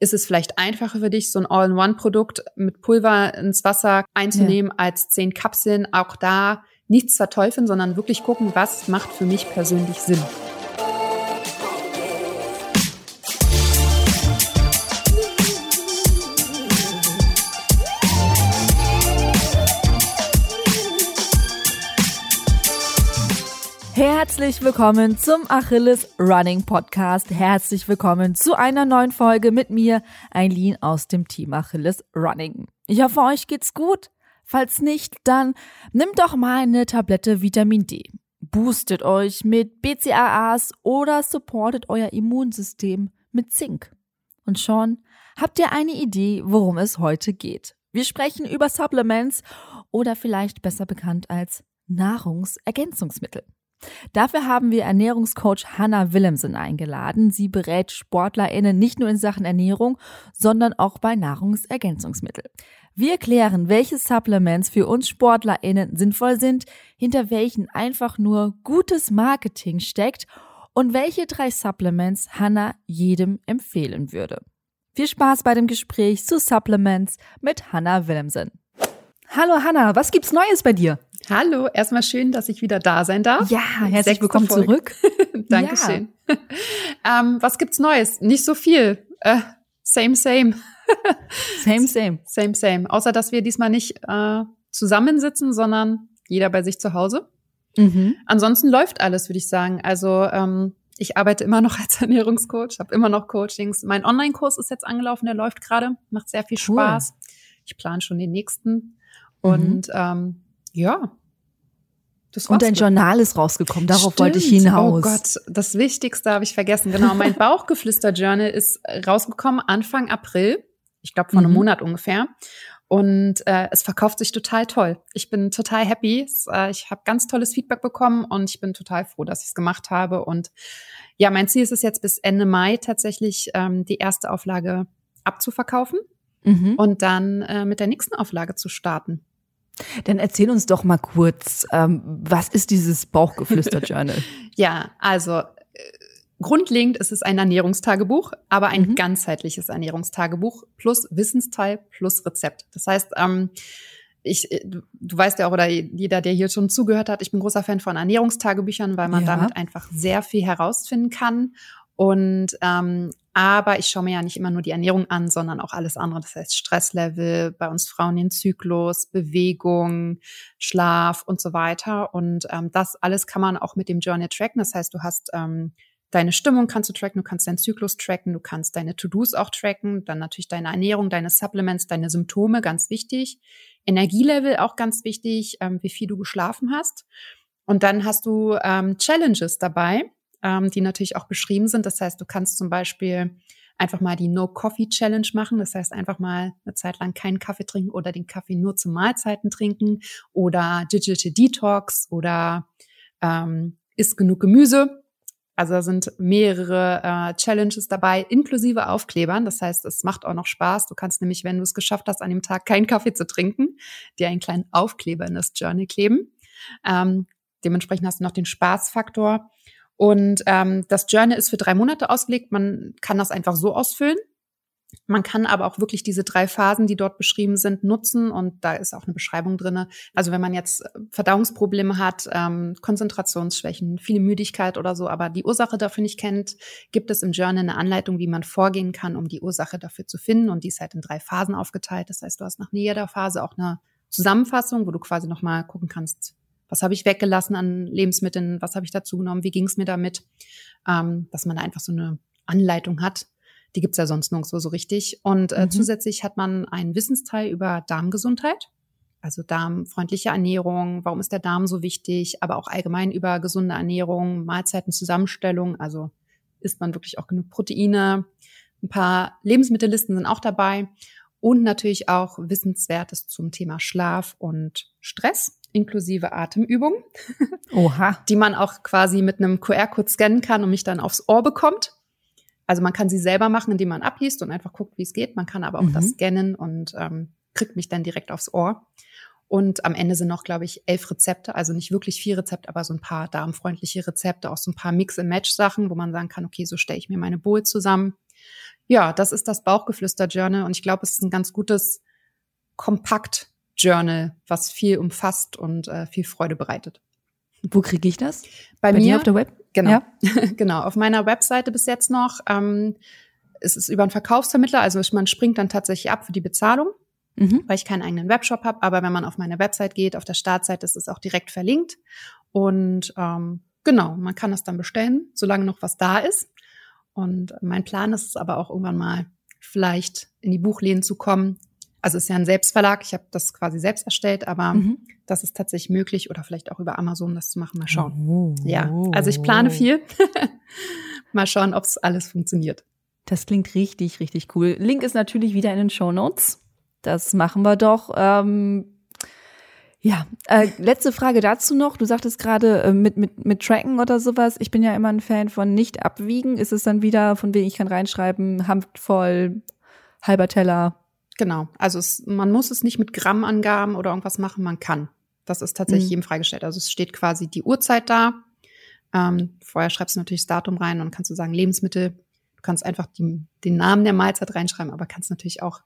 ist es vielleicht einfacher für dich, so ein All-in-One-Produkt mit Pulver ins Wasser einzunehmen, ja. als zehn Kapseln. Auch da nichts verteufeln, sondern wirklich gucken, was macht für mich persönlich Sinn. Herzlich willkommen zum Achilles Running Podcast. Herzlich willkommen zu einer neuen Folge mit mir, Eileen aus dem Team Achilles Running. Ich hoffe, euch geht's gut. Falls nicht, dann nimmt doch mal eine Tablette Vitamin D. Boostet euch mit BCAAs oder supportet euer Immunsystem mit Zink. Und schon habt ihr eine Idee, worum es heute geht. Wir sprechen über Supplements oder vielleicht besser bekannt als Nahrungsergänzungsmittel. Dafür haben wir Ernährungscoach Hannah Willemsen eingeladen. Sie berät SportlerInnen nicht nur in Sachen Ernährung, sondern auch bei Nahrungsergänzungsmitteln. Wir klären, welche Supplements für uns SportlerInnen sinnvoll sind, hinter welchen einfach nur gutes Marketing steckt und welche drei Supplements Hannah jedem empfehlen würde. Viel Spaß bei dem Gespräch zu Supplements mit Hannah Willemsen. Hallo Hannah, was gibt's Neues bei dir? Hallo, erstmal schön, dass ich wieder da sein darf. Ja, herzlich Sechste willkommen Folge. zurück. Dankeschön. Ja. ähm, was gibt's Neues? Nicht so viel. Äh, same, same. same, same. Same, same. Außer, dass wir diesmal nicht äh, zusammensitzen, sondern jeder bei sich zu Hause. Mhm. Ansonsten läuft alles, würde ich sagen. Also ähm, ich arbeite immer noch als Ernährungscoach, habe immer noch Coachings. Mein Online-Kurs ist jetzt angelaufen, der läuft gerade, macht sehr viel cool. Spaß. Ich plane schon den nächsten. Mhm. Und ähm, ja. und dein Journal ist rausgekommen, darauf Stimmt. wollte ich hinaus. Oh Gott, das Wichtigste habe ich vergessen. Genau, mein Bauchgeflüster-Journal ist rausgekommen Anfang April. Ich glaube, vor einem mhm. Monat ungefähr. Und äh, es verkauft sich total toll. Ich bin total happy. Äh, ich habe ganz tolles Feedback bekommen und ich bin total froh, dass ich es gemacht habe. Und ja, mein Ziel ist es jetzt bis Ende Mai tatsächlich ähm, die erste Auflage abzuverkaufen mhm. und dann äh, mit der nächsten Auflage zu starten. Dann erzähl uns doch mal kurz, ähm, was ist dieses Bauchgeflüster-Journal? ja, also äh, grundlegend ist es ein Ernährungstagebuch, aber ein mhm. ganzheitliches Ernährungstagebuch plus Wissensteil plus Rezept. Das heißt, ähm, ich, äh, du weißt ja auch, oder jeder, der hier schon zugehört hat, ich bin großer Fan von Ernährungstagebüchern, weil man ja. damit einfach sehr viel herausfinden kann und ähm, aber ich schaue mir ja nicht immer nur die Ernährung an, sondern auch alles andere. Das heißt Stresslevel, bei uns Frauen den Zyklus, Bewegung, Schlaf und so weiter. Und ähm, das alles kann man auch mit dem Journal tracken. Das heißt, du hast ähm, deine Stimmung kannst du tracken, du kannst deinen Zyklus tracken, du kannst deine To-Dos auch tracken, dann natürlich deine Ernährung, deine Supplements, deine Symptome, ganz wichtig. Energielevel auch ganz wichtig, ähm, wie viel du geschlafen hast. Und dann hast du ähm, Challenges dabei ähm, die natürlich auch beschrieben sind. Das heißt, du kannst zum Beispiel einfach mal die No Coffee Challenge machen. Das heißt, einfach mal eine Zeit lang keinen Kaffee trinken oder den Kaffee nur zu Mahlzeiten trinken oder Digital Detox oder ähm, isst genug Gemüse. Also da sind mehrere äh, Challenges dabei, inklusive Aufklebern. Das heißt, es macht auch noch Spaß. Du kannst nämlich, wenn du es geschafft hast, an dem Tag keinen Kaffee zu trinken, dir einen kleinen Aufkleber in das Journal kleben. Ähm, dementsprechend hast du noch den Spaßfaktor. Und ähm, das Journal ist für drei Monate ausgelegt. Man kann das einfach so ausfüllen. Man kann aber auch wirklich diese drei Phasen, die dort beschrieben sind, nutzen und da ist auch eine Beschreibung drinne. Also wenn man jetzt äh, Verdauungsprobleme hat, ähm, Konzentrationsschwächen, viele Müdigkeit oder so, aber die Ursache dafür nicht kennt, gibt es im Journal eine Anleitung, wie man vorgehen kann, um die Ursache dafür zu finden und die ist halt in drei Phasen aufgeteilt. Das heißt, du hast nach jeder Phase auch eine Zusammenfassung, wo du quasi nochmal gucken kannst, was habe ich weggelassen an Lebensmitteln? Was habe ich dazu genommen? Wie ging es mir damit? Ähm, dass man da einfach so eine Anleitung hat. Die gibt's ja sonst nirgendwo so richtig. Und äh, mhm. zusätzlich hat man einen Wissensteil über Darmgesundheit. Also darmfreundliche Ernährung, warum ist der Darm so wichtig, aber auch allgemein über gesunde Ernährung, Mahlzeitenzusammenstellung, also isst man wirklich auch genug Proteine. Ein paar Lebensmittellisten sind auch dabei und natürlich auch Wissenswertes zum Thema Schlaf und Stress inklusive Atemübungen, Oha. die man auch quasi mit einem QR-Code scannen kann und mich dann aufs Ohr bekommt. Also man kann sie selber machen, indem man abliest und einfach guckt, wie es geht. Man kann aber auch mhm. das scannen und ähm, kriegt mich dann direkt aufs Ohr. Und am Ende sind noch, glaube ich, elf Rezepte, also nicht wirklich vier Rezepte, aber so ein paar darmfreundliche Rezepte, auch so ein paar Mix-and-Match-Sachen, wo man sagen kann, okay, so stelle ich mir meine Bowl zusammen. ja, das ist das Bauchgeflüster-Journal und ich glaube, es ist ein ganz gutes Kompakt-Journal, was viel umfasst und äh, viel Freude bereitet. Wo kriege ich das? Bei, Bei mir auf der Web? Genau, ja. genau. Auf meiner Webseite bis jetzt noch. Ähm, es ist über einen Verkaufsvermittler, also man springt dann tatsächlich ab für die Bezahlung, mhm. weil ich keinen eigenen Webshop habe. Aber wenn man auf meine Website geht, auf der Startseite ist es auch direkt verlinkt. Und ähm, genau, man kann es dann bestellen, solange noch was da ist. Und mein Plan ist es aber auch irgendwann mal vielleicht in die Buchläden zu kommen. Also es ist ja ein Selbstverlag, ich habe das quasi selbst erstellt, aber mhm. das ist tatsächlich möglich oder vielleicht auch über Amazon das zu machen. Mal schauen. Oh. Ja, also ich plane viel. mal schauen, ob es alles funktioniert. Das klingt richtig, richtig cool. Link ist natürlich wieder in den Show Notes. Das machen wir doch. Ähm, ja, äh, letzte Frage dazu noch. Du sagtest gerade äh, mit, mit, mit Tracken oder sowas. Ich bin ja immer ein Fan von nicht abwiegen. Ist es dann wieder, von wegen ich kann reinschreiben, Handvoll, halber Teller? Genau. Also es, man muss es nicht mit Grammangaben oder irgendwas machen. Man kann. Das ist tatsächlich mhm. jedem freigestellt. Also es steht quasi die Uhrzeit da. Ähm, vorher schreibst du natürlich das Datum rein und kannst du sagen Lebensmittel. Du kannst einfach die, den Namen der Mahlzeit reinschreiben, aber kannst natürlich auch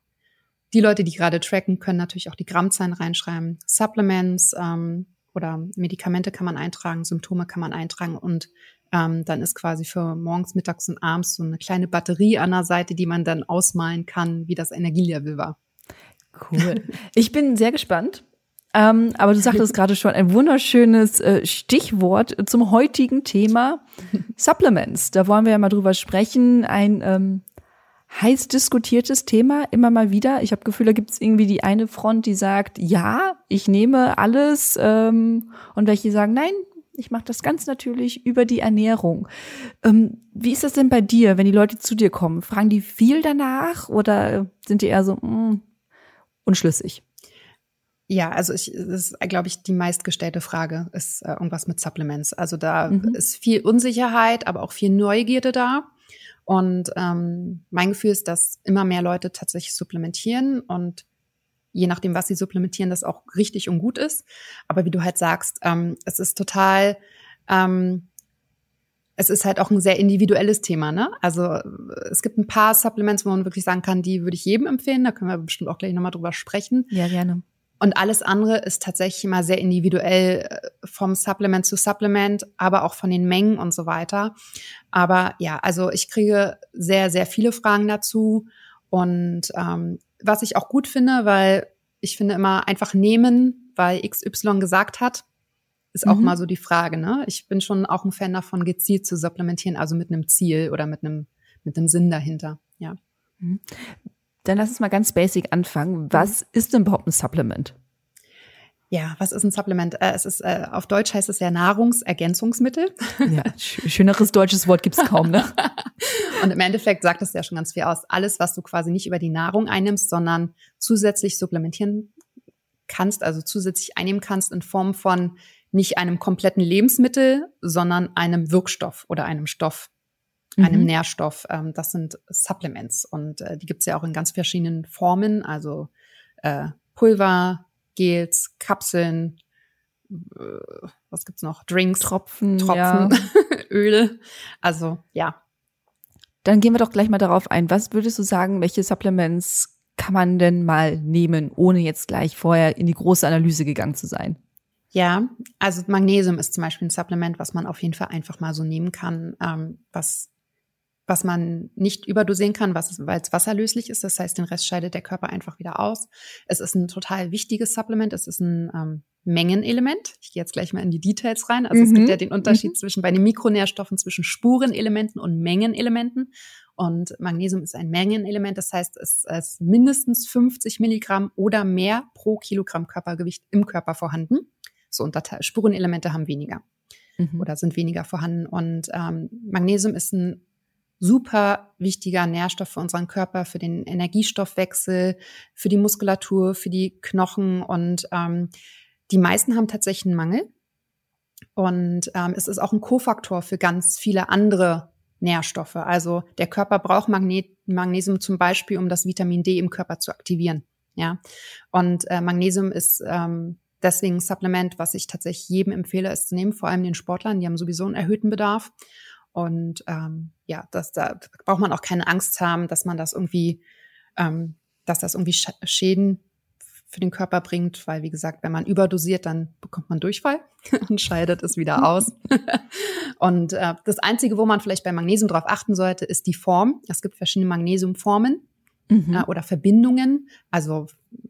die Leute, die gerade tracken, können natürlich auch die Grammzahlen reinschreiben. Supplements ähm, oder Medikamente kann man eintragen, Symptome kann man eintragen und ähm, dann ist quasi für morgens, mittags und abends so eine kleine Batterie an der Seite, die man dann ausmalen kann, wie das Energielevel war. Cool. Ich bin sehr gespannt. Ähm, aber du sagtest gerade schon ein wunderschönes äh, Stichwort zum heutigen Thema Supplements. Da wollen wir ja mal drüber sprechen. Ein ähm, heiß diskutiertes Thema immer mal wieder. Ich habe Gefühl, da gibt es irgendwie die eine Front, die sagt, ja, ich nehme alles ähm, und welche sagen, nein, ich mache das ganz natürlich über die Ernährung. Ähm, wie ist das denn bei dir, wenn die Leute zu dir kommen? Fragen die viel danach oder sind die eher so mh, mm, unschlüssig? Ja, also ich, das ist, glaube ich, die meistgestellte Frage, ist äh, irgendwas mit Supplements. Also da mhm. ist viel Unsicherheit, aber auch viel Neugierde da. Und ähm, mein Gefühl ist, dass immer mehr Leute tatsächlich supplementieren und je nachdem, was sie supplementieren, das auch richtig und gut ist. Aber wie du halt sagst, ähm, es ist total, ähm, es ist halt auch ein sehr individuelles Thema, ne? Also es gibt ein paar Supplements, wo man wirklich sagen kann, die würde ich jedem empfehlen. Da können wir bestimmt auch gleich nochmal drüber sprechen. Ja, gerne. Und alles andere ist tatsächlich immer sehr individuell äh, vom Supplement zu Supplement, aber auch von den Mengen und so weiter. Aber ja, also ich kriege sehr, sehr viele Fragen dazu. Und ähm, was ich auch gut finde, weil ich finde immer einfach nehmen, weil XY gesagt hat, ist auch mhm. mal so die Frage. Ne? Ich bin schon auch ein Fan davon, gezielt zu supplementieren, also mit einem Ziel oder mit einem, mit einem Sinn dahinter. Ja. Mhm. Dann lass uns mal ganz basic anfangen. Was ist denn überhaupt ein Supplement? Ja, was ist ein Supplement? Äh, es ist äh, auf Deutsch heißt es ja Nahrungsergänzungsmittel. Ja, schöneres deutsches Wort gibt's kaum, ne? Und im Endeffekt sagt es ja schon ganz viel aus. Alles, was du quasi nicht über die Nahrung einnimmst, sondern zusätzlich supplementieren kannst, also zusätzlich einnehmen kannst in Form von nicht einem kompletten Lebensmittel, sondern einem Wirkstoff oder einem Stoff einem mhm. Nährstoff. Ähm, das sind Supplements und äh, die gibt's ja auch in ganz verschiedenen Formen, also äh, Pulver, Gels, Kapseln, äh, was gibt's noch? Drinks, Tropfen, Tropfen, ja. Öle. Also ja. Dann gehen wir doch gleich mal darauf ein. Was würdest du sagen, welche Supplements kann man denn mal nehmen, ohne jetzt gleich vorher in die große Analyse gegangen zu sein? Ja, also Magnesium ist zum Beispiel ein Supplement, was man auf jeden Fall einfach mal so nehmen kann, ähm, was was man nicht überdosieren kann, weil es wasserlöslich ist. Das heißt, den Rest scheidet der Körper einfach wieder aus. Es ist ein total wichtiges Supplement. Es ist ein ähm, Mengenelement. Ich gehe jetzt gleich mal in die Details rein. Also mhm. es gibt ja den Unterschied mhm. zwischen bei den Mikronährstoffen zwischen Spurenelementen und Mengenelementen. Und Magnesium ist ein Mengenelement. Das heißt, es ist mindestens 50 Milligramm oder mehr pro Kilogramm Körpergewicht im Körper vorhanden. So Unterteil. Spurenelemente haben weniger mhm. oder sind weniger vorhanden. Und ähm, Magnesium ist ein super wichtiger Nährstoff für unseren Körper, für den Energiestoffwechsel, für die Muskulatur, für die Knochen und ähm, die meisten haben tatsächlich einen Mangel. Und ähm, es ist auch ein Kofaktor für ganz viele andere Nährstoffe. Also der Körper braucht Magnet Magnesium zum Beispiel, um das Vitamin D im Körper zu aktivieren. Ja, und äh, Magnesium ist ähm, deswegen ein Supplement, was ich tatsächlich jedem empfehle, es zu nehmen, vor allem den Sportlern, die haben sowieso einen erhöhten Bedarf. Und ähm, ja, das, da braucht man auch keine Angst haben, dass man das irgendwie, ähm, dass das irgendwie Schäden für den Körper bringt, weil wie gesagt, wenn man überdosiert, dann bekommt man Durchfall und scheidet es wieder aus. und äh, das Einzige, wo man vielleicht bei Magnesium drauf achten sollte, ist die Form. Es gibt verschiedene Magnesiumformen mhm. äh, oder Verbindungen. Also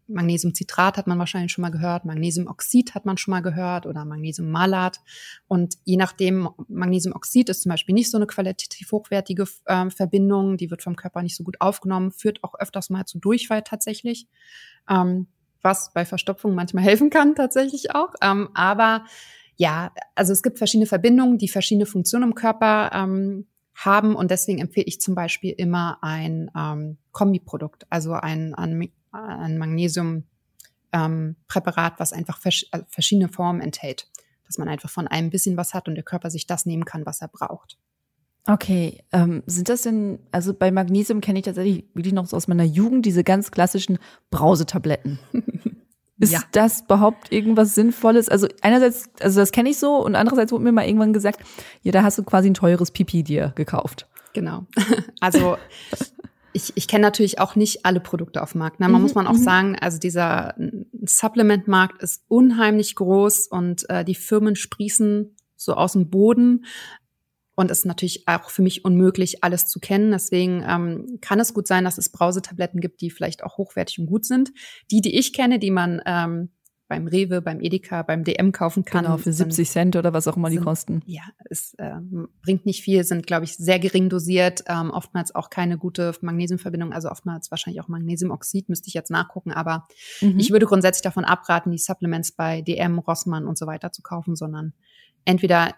Magnesiumcitrat hat man wahrscheinlich schon mal gehört, Magnesiumoxid hat man schon mal gehört oder Magnesiummalat. Und je nachdem, Magnesiumoxid ist zum Beispiel nicht so eine qualitativ hochwertige äh, Verbindung, die wird vom Körper nicht so gut aufgenommen, führt auch öfters mal zu Durchfall tatsächlich. Ähm, was bei Verstopfung manchmal helfen kann, tatsächlich auch. Ähm, aber ja, also es gibt verschiedene Verbindungen, die verschiedene Funktionen im Körper ähm, haben und deswegen empfehle ich zum Beispiel immer ein ähm, Kombiprodukt, also ein, ein, ein Magnesiumpräparat, ähm, was einfach vers äh, verschiedene Formen enthält, dass man einfach von einem bisschen was hat und der Körper sich das nehmen kann, was er braucht. Okay, ähm, sind das denn, also bei Magnesium kenne ich tatsächlich wirklich noch so aus meiner Jugend diese ganz klassischen Brausetabletten. Ist ja. das überhaupt irgendwas Sinnvolles? Also einerseits, also das kenne ich so und andererseits wurde mir mal irgendwann gesagt, ja, da hast du quasi ein teures Pipi dir gekauft. Genau. Also ich, ich kenne natürlich auch nicht alle Produkte auf dem Markt. Na, ne? man mhm, muss man auch mhm. sagen, also dieser Supplement-Markt ist unheimlich groß und äh, die Firmen sprießen so aus dem Boden. Und es ist natürlich auch für mich unmöglich, alles zu kennen. Deswegen ähm, kann es gut sein, dass es Brausetabletten gibt, die vielleicht auch hochwertig und gut sind. Die, die ich kenne, die man ähm, beim Rewe, beim Edeka, beim DM kaufen kann. Genau, für 70 Cent oder was auch immer sind, die kosten. Ja, es äh, bringt nicht viel, sind, glaube ich, sehr gering dosiert, ähm, oftmals auch keine gute Magnesiumverbindung, also oftmals wahrscheinlich auch Magnesiumoxid, müsste ich jetzt nachgucken, aber mhm. ich würde grundsätzlich davon abraten, die Supplements bei DM, Rossmann und so weiter zu kaufen, sondern entweder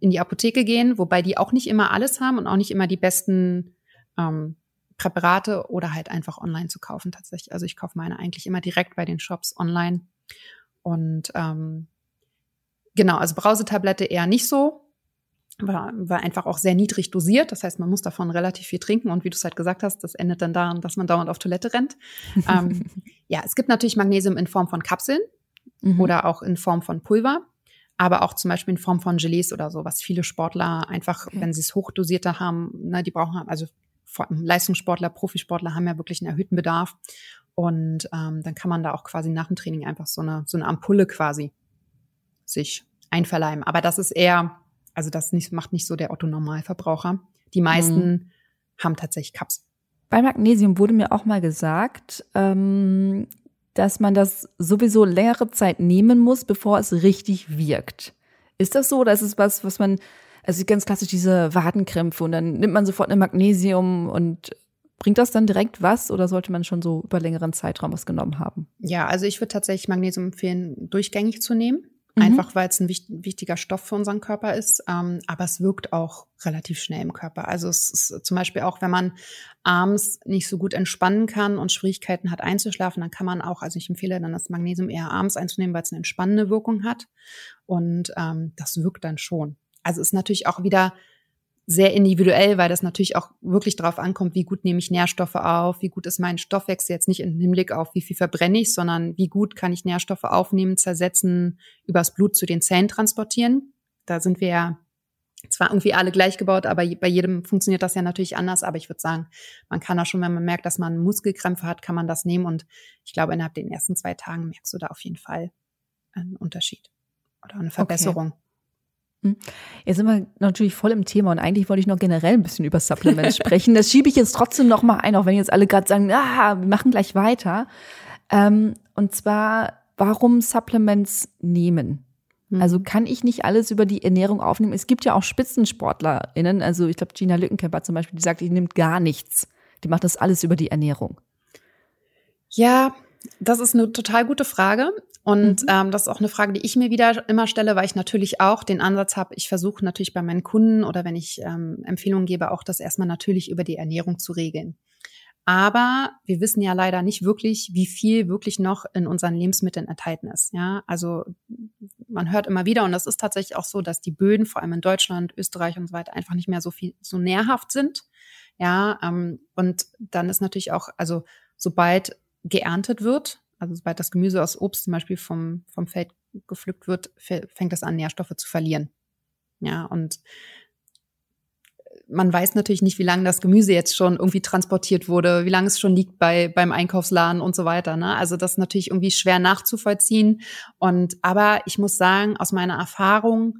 in die Apotheke gehen, wobei die auch nicht immer alles haben und auch nicht immer die besten ähm, Präparate oder halt einfach online zu kaufen tatsächlich. Also ich kaufe meine eigentlich immer direkt bei den Shops online. Und ähm, genau, also Brausetablette eher nicht so, war, war einfach auch sehr niedrig dosiert. Das heißt, man muss davon relativ viel trinken. Und wie du es halt gesagt hast, das endet dann daran, dass man dauernd auf Toilette rennt. ähm, ja, es gibt natürlich Magnesium in Form von Kapseln mhm. oder auch in Form von Pulver aber auch zum Beispiel in Form von Gelees oder so, was viele Sportler einfach, okay. wenn sie es hochdosierter haben, ne, die brauchen, also Leistungssportler, Profisportler haben ja wirklich einen erhöhten Bedarf. Und ähm, dann kann man da auch quasi nach dem Training einfach so eine, so eine Ampulle quasi sich einverleiben. Aber das ist eher, also das nicht, macht nicht so der Otto-Normalverbraucher. Die meisten mhm. haben tatsächlich Cups. Bei Magnesium wurde mir auch mal gesagt, ähm, dass man das sowieso längere Zeit nehmen muss, bevor es richtig wirkt. Ist das so oder ist es was, was man, also ganz klassisch diese Wadenkrämpfe und dann nimmt man sofort ein Magnesium und bringt das dann direkt was oder sollte man schon so über längeren Zeitraum was genommen haben? Ja, also ich würde tatsächlich Magnesium empfehlen, durchgängig zu nehmen. Mhm. Einfach weil es ein wichtiger Stoff für unseren Körper ist. Ähm, aber es wirkt auch relativ schnell im Körper. Also es ist zum Beispiel auch, wenn man abends nicht so gut entspannen kann und Schwierigkeiten hat einzuschlafen, dann kann man auch, also ich empfehle dann das Magnesium eher abends einzunehmen, weil es eine entspannende Wirkung hat. Und ähm, das wirkt dann schon. Also ist natürlich auch wieder sehr individuell, weil das natürlich auch wirklich darauf ankommt, wie gut nehme ich Nährstoffe auf, wie gut ist mein Stoffwechsel jetzt nicht im Hinblick auf, wie viel verbrenne ich, sondern wie gut kann ich Nährstoffe aufnehmen, zersetzen, übers Blut zu den Zellen transportieren. Da sind wir ja zwar irgendwie alle gleich gebaut, aber bei jedem funktioniert das ja natürlich anders. Aber ich würde sagen, man kann da schon, wenn man merkt, dass man Muskelkrämpfe hat, kann man das nehmen. Und ich glaube, innerhalb den ersten zwei Tagen merkst du da auf jeden Fall einen Unterschied oder eine Verbesserung. Okay. Hm. Jetzt sind wir natürlich voll im Thema und eigentlich wollte ich noch generell ein bisschen über Supplements sprechen. Das schiebe ich jetzt trotzdem noch mal ein, auch wenn jetzt alle gerade sagen, ah, wir machen gleich weiter. Ähm, und zwar, warum Supplements nehmen? Mhm. Also kann ich nicht alles über die Ernährung aufnehmen? Es gibt ja auch SpitzensportlerInnen, also ich glaube Gina Lückenkämper zum Beispiel, die sagt, die nimmt gar nichts. Die macht das alles über die Ernährung. Ja, das ist eine total gute Frage. Und mhm. ähm, das ist auch eine Frage, die ich mir wieder immer stelle, weil ich natürlich auch den Ansatz habe, ich versuche natürlich bei meinen Kunden oder wenn ich ähm, Empfehlungen gebe, auch das erstmal natürlich über die Ernährung zu regeln. Aber wir wissen ja leider nicht wirklich, wie viel wirklich noch in unseren Lebensmitteln enthalten ist. Ja, also man hört immer wieder, und das ist tatsächlich auch so, dass die Böden, vor allem in Deutschland, Österreich und so weiter, einfach nicht mehr so viel, so nährhaft sind. Ja, ähm, und dann ist natürlich auch, also sobald geerntet wird, also sobald das Gemüse aus Obst zum Beispiel vom, vom Feld gepflückt wird, fängt das an, Nährstoffe zu verlieren. Ja, und man weiß natürlich nicht, wie lange das Gemüse jetzt schon irgendwie transportiert wurde, wie lange es schon liegt bei beim Einkaufsladen und so weiter. Ne? Also das ist natürlich irgendwie schwer nachzuvollziehen. Und aber ich muss sagen, aus meiner Erfahrung,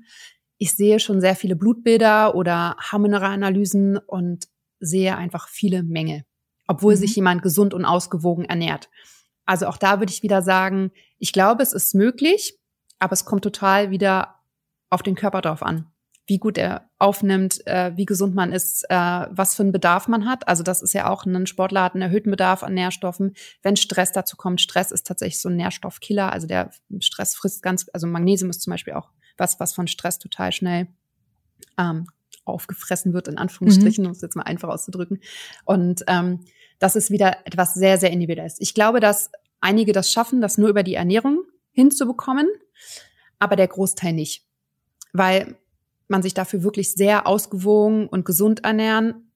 ich sehe schon sehr viele Blutbilder oder Haarmineralanalysen und sehe einfach viele Mängel, obwohl mhm. sich jemand gesund und ausgewogen ernährt. Also auch da würde ich wieder sagen, ich glaube, es ist möglich, aber es kommt total wieder auf den Körper drauf an wie gut er aufnimmt, äh, wie gesund man ist, äh, was für einen Bedarf man hat. Also das ist ja auch ein Sportler hat einen erhöhten Bedarf an Nährstoffen. Wenn Stress dazu kommt, Stress ist tatsächlich so ein Nährstoffkiller. Also der Stress frisst ganz, also Magnesium ist zum Beispiel auch was, was von Stress total schnell ähm, aufgefressen wird, in Anführungsstrichen, mhm. um es jetzt mal einfach auszudrücken. Und ähm, das ist wieder etwas sehr, sehr individuelles. Ich glaube, dass einige das schaffen, das nur über die Ernährung hinzubekommen, aber der Großteil nicht. Weil man sich dafür wirklich sehr ausgewogen und gesund ernähren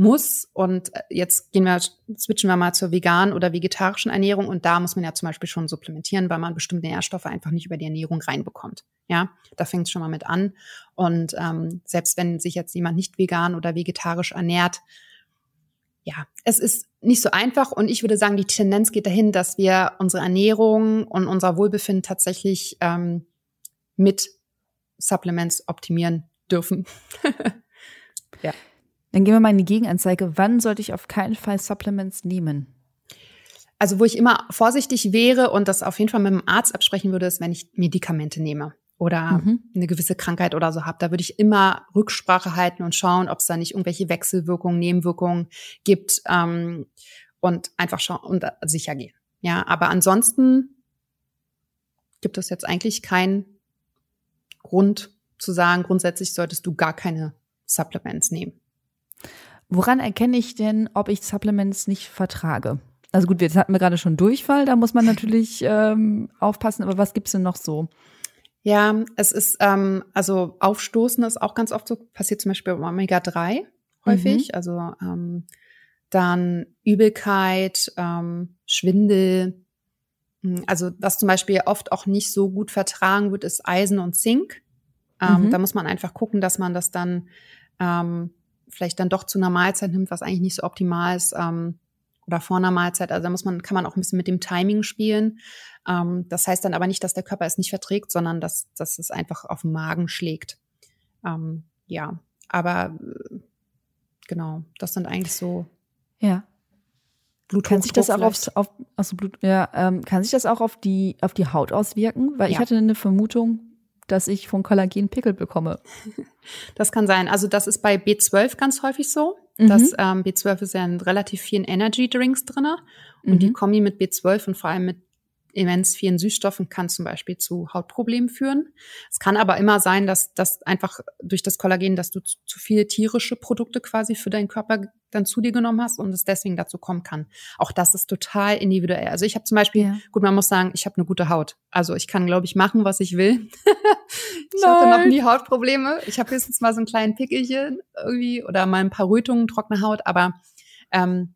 muss. Und äh, jetzt gehen wir, switchen wir mal zur veganen oder vegetarischen Ernährung. Und da muss man ja zum Beispiel schon supplementieren, weil man bestimmte Nährstoffe einfach nicht über die Ernährung reinbekommt. Ja, da fängt es schon mal mit an. Und ähm, selbst wenn sich jetzt jemand nicht vegan oder vegetarisch ernährt, ja, es ist nicht so einfach. Und ich würde sagen, die Tendenz geht dahin, dass wir unsere Ernährung und unser Wohlbefinden tatsächlich ähm, mit Supplements optimieren dürfen. ja. Dann gehen wir mal in die Gegenanzeige. Wann sollte ich auf keinen Fall Supplements nehmen? Also, wo ich immer vorsichtig wäre und das auf jeden Fall mit dem Arzt absprechen würde, ist, wenn ich Medikamente nehme oder mhm. eine gewisse Krankheit oder so habe. Da würde ich immer Rücksprache halten und schauen, ob es da nicht irgendwelche Wechselwirkungen, Nebenwirkungen gibt ähm, und einfach schauen und sicher gehen. Ja, aber ansonsten gibt es jetzt eigentlich kein Grund zu sagen, grundsätzlich solltest du gar keine Supplements nehmen. Woran erkenne ich denn, ob ich Supplements nicht vertrage? Also gut, jetzt hatten wir gerade schon Durchfall, da muss man natürlich ähm, aufpassen, aber was gibt's denn noch so? Ja, es ist, ähm, also Aufstoßen ist auch ganz oft so, passiert zum Beispiel beim Omega-3 häufig, mhm. also ähm, dann Übelkeit, ähm, Schwindel, hm, also was zum Beispiel oft auch nicht so gut vertragen wird, ist Eisen und Zink. Ähm, mhm. Da muss man einfach gucken, dass man das dann ähm, vielleicht dann doch zu einer Mahlzeit nimmt, was eigentlich nicht so optimal ist. Ähm, oder vor einer Mahlzeit. Also da muss man, kann man auch ein bisschen mit dem Timing spielen. Ähm, das heißt dann aber nicht, dass der Körper es nicht verträgt, sondern dass, dass es einfach auf den Magen schlägt. Ähm, ja, aber äh, genau, das sind eigentlich so ja. Bluthochdruck kann sich das auch aufs, auf, also Blut, ja, ähm, kann sich das auch auf die, auf die Haut auswirken? Weil ja. ich hatte eine Vermutung, dass ich von Kollagen Pickel bekomme. Das kann sein. Also das ist bei B12 ganz häufig so. Mhm. Das ähm, B12 ist ja in relativ vielen Energy Drinks drinne und mhm. die Kombi mit B12 und vor allem mit immens vielen Süßstoffen kann zum Beispiel zu Hautproblemen führen. Es kann aber immer sein, dass das einfach durch das Kollagen, dass du zu viele tierische Produkte quasi für deinen Körper dann zu dir genommen hast und es deswegen dazu kommen kann. Auch das ist total individuell. Also ich habe zum Beispiel, ja. gut, man muss sagen, ich habe eine gute Haut. Also ich kann, glaube ich, machen, was ich will. ich Nein. hatte noch nie Hautprobleme. Ich habe höchstens mal so einen kleinen Pickelchen irgendwie oder mal ein paar Rötungen, trockene Haut, aber ähm,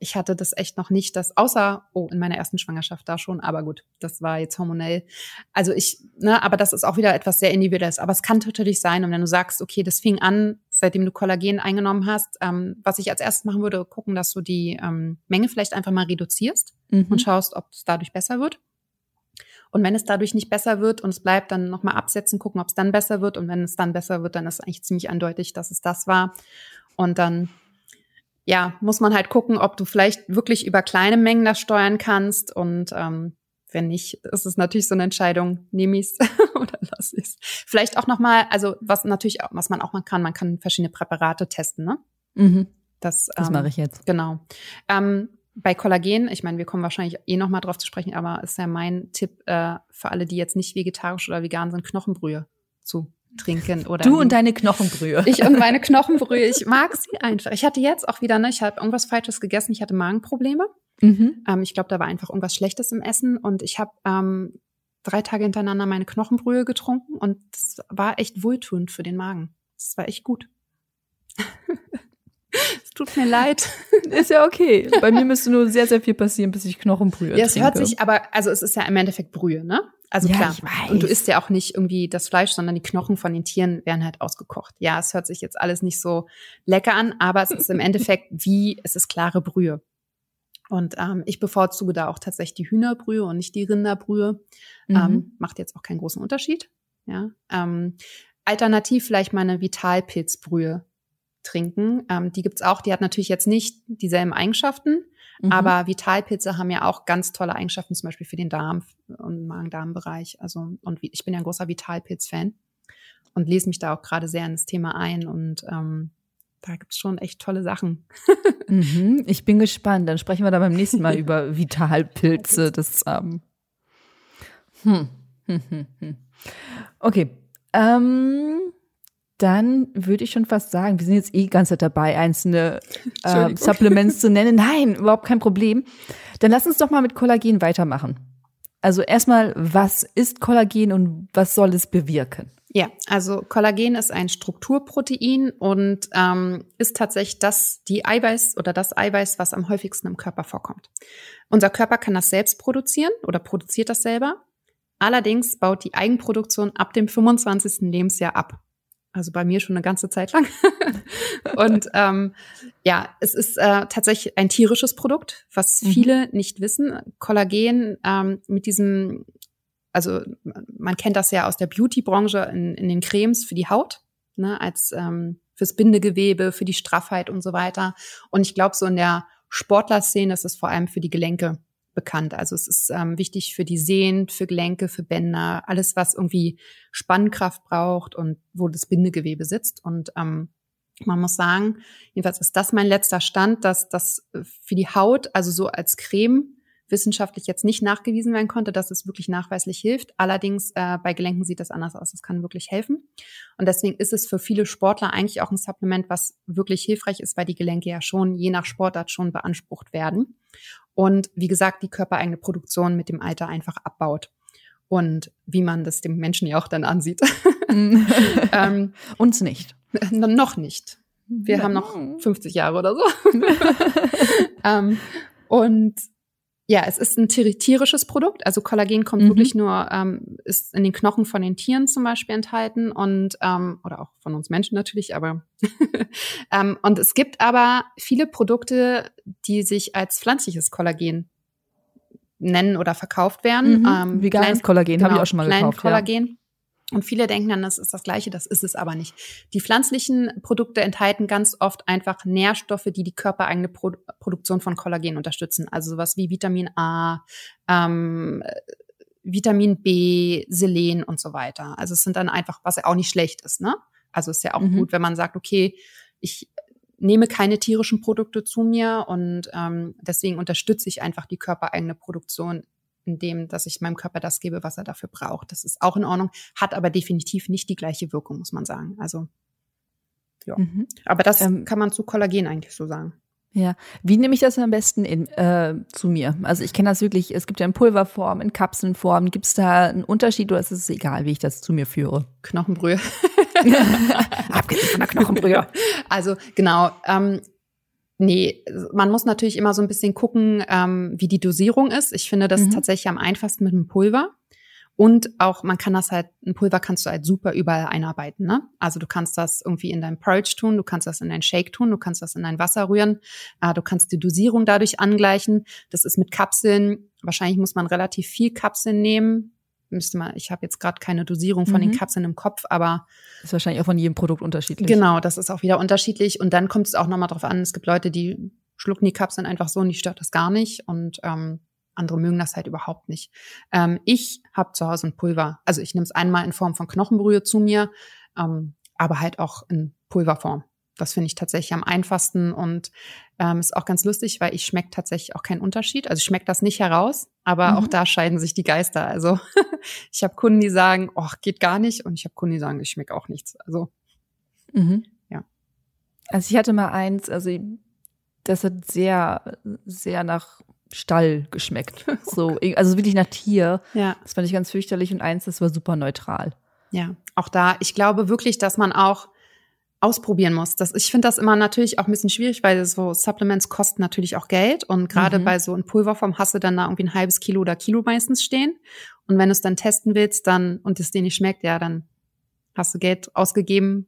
ich hatte das echt noch nicht, das außer, oh, in meiner ersten Schwangerschaft da schon, aber gut, das war jetzt hormonell. Also ich, ne, aber das ist auch wieder etwas sehr individuelles. Aber es kann natürlich sein, und wenn du sagst, okay, das fing an, seitdem du Kollagen eingenommen hast, ähm, was ich als erstes machen würde, gucken, dass du die ähm, Menge vielleicht einfach mal reduzierst mhm. und schaust, ob es dadurch besser wird. Und wenn es dadurch nicht besser wird und es bleibt, dann nochmal absetzen, gucken, ob es dann besser wird. Und wenn es dann besser wird, dann ist eigentlich ziemlich eindeutig, dass es das war. Und dann ja, muss man halt gucken, ob du vielleicht wirklich über kleine Mengen das steuern kannst. Und ähm, wenn nicht, ist es natürlich so eine Entscheidung, nehme ich es oder lass ich es. Vielleicht auch nochmal, also was natürlich, was man auch mal kann, man kann verschiedene Präparate testen, ne? Mhm. Das, das ähm, mache ich jetzt. Genau. Ähm, bei Kollagen, ich meine, wir kommen wahrscheinlich eh nochmal drauf zu sprechen, aber ist ja mein Tipp äh, für alle, die jetzt nicht vegetarisch oder vegan sind, Knochenbrühe zu trinken oder du und deine Knochenbrühe. Ich und meine Knochenbrühe. Ich mag sie einfach. Ich hatte jetzt auch wieder, ne, ich habe irgendwas Falsches gegessen. Ich hatte Magenprobleme. Mhm. Ähm, ich glaube, da war einfach irgendwas Schlechtes im Essen und ich habe ähm, drei Tage hintereinander meine Knochenbrühe getrunken und das war echt wohltuend für den Magen. Das war echt gut. Es tut mir leid. Ist ja okay. Bei mir müsste nur sehr, sehr viel passieren, bis ich Knochenbrühe ja, es hört sich, aber, also es ist ja im Endeffekt Brühe, ne? Also Ja, klar. Und du isst ja auch nicht irgendwie das Fleisch, sondern die Knochen von den Tieren werden halt ausgekocht. Ja, es hört sich jetzt alles nicht so lecker an, aber es ist im Endeffekt wie, es ist klare Brühe. Und ähm, ich bevorzuge da auch tatsächlich die Hühnerbrühe und nicht die Rinderbrühe. Mhm. Ähm, macht jetzt auch keinen großen Unterschied. Ja. Ähm, alternativ vielleicht mal eine Vitalpilzbrühe trinken. Ähm, die gibt's auch. Die hat natürlich jetzt nicht dieselben Eigenschaften, Mhm. aber Vitalpilze haben ja auch ganz tolle Eigenschaften, zum Beispiel für den Darm und Magen-Darm-Bereich. Also, und ich bin ja ein großer Vitalpilz-Fan und lese mich da auch gerade sehr in das Thema ein und ähm, da gibt's schon echt tolle Sachen. Mhm. Ich bin gespannt. Dann sprechen wir da beim nächsten Mal über Vitalpilze. Das ähm. hm. Hm, hm, hm. Okay. Ähm, dann würde ich schon fast sagen, wir sind jetzt eh die ganze Zeit dabei, einzelne äh. Supplements zu nennen. Nein, überhaupt kein Problem. Dann lass uns doch mal mit Kollagen weitermachen. Also erstmal, was ist Kollagen und was soll es bewirken? Ja, also Kollagen ist ein Strukturprotein und ähm, ist tatsächlich das die Eiweiß oder das Eiweiß, was am häufigsten im Körper vorkommt. Unser Körper kann das selbst produzieren oder produziert das selber. Allerdings baut die Eigenproduktion ab dem 25. Lebensjahr ab. Also bei mir schon eine ganze Zeit lang. und ähm, ja, es ist äh, tatsächlich ein tierisches Produkt, was Mhm. viele nicht wissen. Kollagen ähm, mit diesem also man kennt das ja aus der Beauty-Branche in, in den Cremes für die Haut, ne, als ähm, fürs Bindegewebe, für die Straffheit und so weiter. Und ich glaube, so in der Sportlerszene ist es vor allem für die Gelenke bekannt. Also es ist ähm, wichtig für die Sehnen, für Gelenke, für Bänder, alles, was irgendwie Spannkraft braucht und wo das Bindegewebe sitzt. Und ähm, man muss sagen, jedenfalls ist das mein letzter Stand, dass das für die Haut, also so als Creme, wissenschaftlich jetzt nicht nachgewiesen werden konnte, dass es wirklich nachweislich hilft. Allerdings äh, bei Gelenken sieht das anders aus. Das kann wirklich helfen. Und deswegen ist es für viele Sportler eigentlich auch ein Supplement, was wirklich hilfreich ist, weil die Gelenke ja schon je nach Sportart schon beansprucht werden. Und wie gesagt, die körpereigene Produktion mit dem Alter einfach abbaut. Und wie man das dem Menschen ja auch dann ansieht. ähm, Uns nicht. noch nicht. Wir Ja. haben noch 50 Jahre oder so. ähm, und ja, es ist ein tier- tierisches Produkt. Also Kollagen kommt Mhm. wirklich nur, ähm, ist in den Knochen von den Tieren zum Beispiel enthalten und ähm, oder auch von uns Menschen natürlich, aber ähm, und es gibt aber viele Produkte, die sich als pflanzliches Kollagen nennen oder verkauft werden. Mhm. Ähm, Veganes Kollagen habe ich auch schon mal gekauft. Ja. Und viele denken dann, das ist das Gleiche, das ist es aber nicht. Die pflanzlichen Produkte enthalten ganz oft einfach Nährstoffe, die die körpereigene Pro Produktion von Kollagen unterstützen. Also sowas wie Vitamin A, ähm, äh, Vitamin B, Selen und so weiter. Also es sind dann einfach, was ja auch nicht schlecht ist, ne? Also ist ja auch Mhm. gut, wenn man sagt, okay, ich nehme keine tierischen Produkte zu mir und ähm, deswegen unterstütze ich einfach die körpereigene Produktion indem, dass ich meinem Körper das gebe, was er dafür braucht. Das ist auch in Ordnung, hat aber definitiv nicht die gleiche Wirkung, muss man sagen. Also, Mhm. aber das Ähm, kann man zu Kollagen eigentlich so sagen. Ja, wie nehme ich das am besten in, äh, zu mir? Also ich kenne das wirklich, es gibt ja in Pulverform, in Kapselnform. Gibt es da einen Unterschied oder ist es egal, wie ich das zu mir führe? Knochenbrühe. Abgesehen von der Knochenbrühe. Also genau. Ähm, nee, man muss natürlich immer so ein bisschen gucken, ähm, wie die Dosierung ist. Ich finde das Mhm. tatsächlich am einfachsten mit einem Pulver. Und auch, man kann das halt, ein Pulver kannst du halt super überall einarbeiten, ne? Also du kannst das irgendwie in dein Porridge tun, du kannst das in dein Shake tun, du kannst das in dein Wasser rühren, äh, du kannst die Dosierung dadurch angleichen. Das ist mit Kapseln, wahrscheinlich muss man relativ viel Kapseln nehmen. Müsste man, ich habe jetzt gerade keine Dosierung von Mhm. den Kapseln im Kopf, aber Ist wahrscheinlich auch von jedem Produkt unterschiedlich. Genau, das ist auch wieder unterschiedlich. Und dann kommt es auch nochmal drauf an, es gibt Leute, die schlucken die Kapseln einfach so und die stört das gar nicht. Und ähm, andere mögen das halt überhaupt nicht. Ähm, ich habe zu Hause ein Pulver. Also ich nehme es einmal in Form von Knochenbrühe zu mir, ähm, aber halt auch in Pulverform. Das finde ich tatsächlich am einfachsten und ähm, ist auch ganz lustig, weil ich schmecke tatsächlich auch keinen Unterschied. Also ich schmecke das nicht heraus, aber Mhm. auch da scheiden sich die Geister. Also ich habe Kunden, die sagen, oh, geht gar nicht und ich habe Kunden, die sagen, ich schmecke auch nichts. Also Mhm. Ja. Also ich hatte mal eins, also das hat sehr, sehr nach Stall geschmeckt. So, also wirklich nach Tier. ja. Das fand ich ganz fürchterlich und eins, das war super neutral. Ja, auch da, ich glaube wirklich, dass man auch ausprobieren muss. Das, ich finde das immer natürlich auch ein bisschen schwierig, weil so Supplements kosten natürlich auch Geld und gerade Mhm. bei so in Pulverform hast du dann da irgendwie ein halbes Kilo oder Kilo meistens stehen Und wenn du es dann testen willst, dann und es dir nicht schmeckt, ja, dann hast du Geld ausgegeben,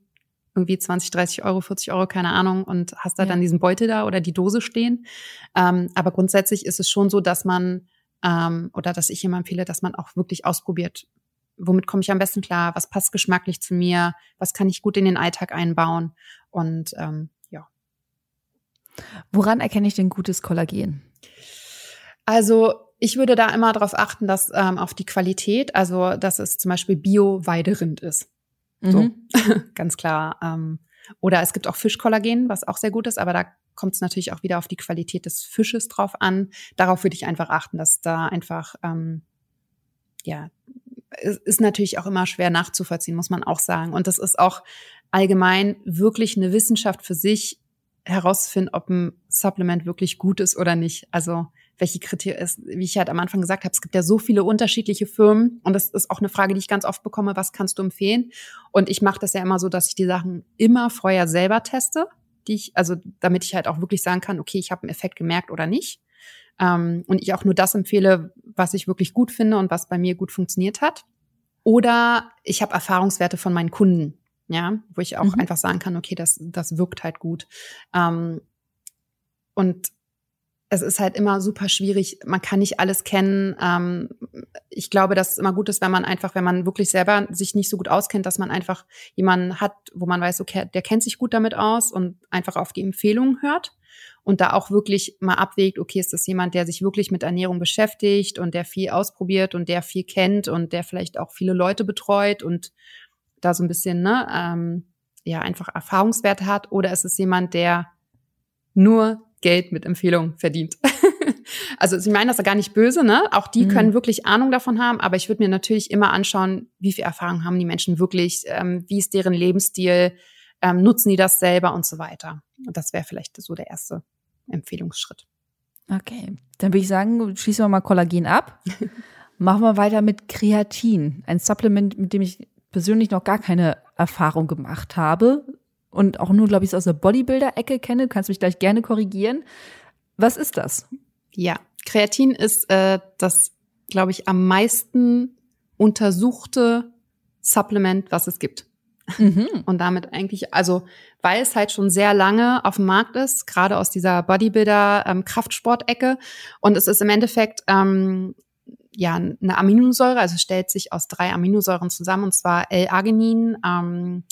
irgendwie 20, 30 Euro, 40 Euro, keine Ahnung, und hast da ja. dann diesen Beutel da oder die Dose stehen. Ähm, aber grundsätzlich ist es schon so, dass man ähm, oder dass ich immer empfehle, dass man auch wirklich ausprobiert, womit komme ich am besten klar, was passt geschmacklich zu mir, was kann ich gut in den Alltag einbauen und ähm, ja. Woran erkenne ich denn gutes Kollagen? Also ich würde da immer darauf achten, dass ähm, auf die Qualität, also dass es zum Beispiel Bio-Weiderind ist. So, mhm. ganz klar. Ähm, oder es gibt auch Fischkollagen, was auch sehr gut ist, aber da kommt es natürlich auch wieder auf die Qualität des Fisches drauf an. Darauf würde ich einfach achten, dass da einfach, ähm, ja, ist natürlich auch immer schwer nachzuvollziehen, muss man auch sagen. Und das ist auch allgemein wirklich eine Wissenschaft für sich, herauszufinden, ob ein Supplement wirklich gut ist oder nicht. Also welche Kriterien ist, wie ich halt am Anfang gesagt habe, es gibt ja so viele unterschiedliche Firmen und das ist auch eine Frage, die ich ganz oft bekomme, was kannst du empfehlen? Und ich mache das ja immer so, dass ich die Sachen immer vorher selber teste, die ich, also damit ich halt auch wirklich sagen kann, okay, ich habe einen Effekt gemerkt oder nicht. Ähm, und ich auch nur das empfehle, was ich wirklich gut finde und was bei mir gut funktioniert hat. Oder ich habe Erfahrungswerte von meinen Kunden, ja, wo ich auch mhm. einfach sagen kann, okay, das, das wirkt halt gut. Ähm, und es ist halt immer super schwierig. Man kann nicht alles kennen. Ähm, ich glaube, dass es immer gut ist, wenn man einfach, wenn man wirklich selber sich nicht so gut auskennt, dass man einfach jemanden hat, wo man weiß, okay, der kennt sich gut damit aus und einfach auf die Empfehlungen hört und da auch wirklich mal abwägt, okay, ist das jemand, der sich wirklich mit Ernährung beschäftigt und der viel ausprobiert und der viel kennt und der vielleicht auch viele Leute betreut und da so ein bisschen, ne, ähm, ja, einfach Erfahrungswerte hat oder ist es jemand, der nur Geld mit Empfehlungen verdient. also sie meinen das ja gar nicht böse, ne? Auch die mhm. können wirklich Ahnung davon haben, aber ich würde mir natürlich immer anschauen, wie viel Erfahrung haben die Menschen wirklich, ähm, wie ist deren Lebensstil, ähm, nutzen die das selber und so weiter. Und das wäre vielleicht so der erste Empfehlungsschritt. Okay, dann würde ich sagen, schließen wir mal Kollagen ab. Machen wir weiter mit Kreatin, ein Supplement, mit dem ich persönlich noch gar keine Erfahrung gemacht habe und auch nur, glaube ich, aus der Bodybuilder-Ecke kenne. Du kannst mich gleich gerne korrigieren. Was ist das? Ja, Kreatin ist äh, das, glaube ich, am meisten untersuchte Supplement, was es gibt. Mhm. Und damit eigentlich, also weil es halt schon sehr lange auf dem Markt ist, gerade aus dieser Bodybuilder-Kraftsport-Ecke. Ähm, und es ist im Endeffekt ähm, ja eine Aminosäure, also stellt sich aus drei Aminosäuren zusammen, und zwar L-Arginin, ähm,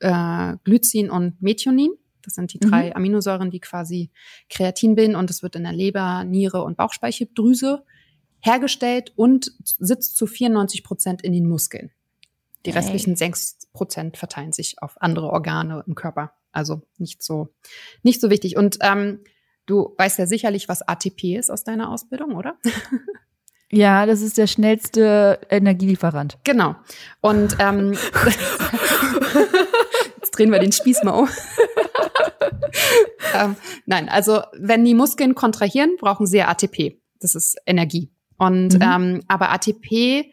äh, Glycin und Methionin. Das sind die drei mhm. Aminosäuren, die quasi Kreatin bilden und es wird in der Leber, Niere und Bauchspeicheldrüse hergestellt und sitzt zu 94 Prozent in den Muskeln. Die restlichen 6 Prozent verteilen sich auf andere Organe im Körper. Also nicht so, nicht so wichtig. Und ähm, du weißt ja sicherlich, was ATP ist aus deiner Ausbildung, oder? Ja, das ist der schnellste Energielieferant. Genau. Und ähm, drehen wir den Spieß mal um. ähm, nein, also wenn die Muskeln kontrahieren, brauchen sie ja ATP. Das ist Energie. Und mhm. ähm, aber ATP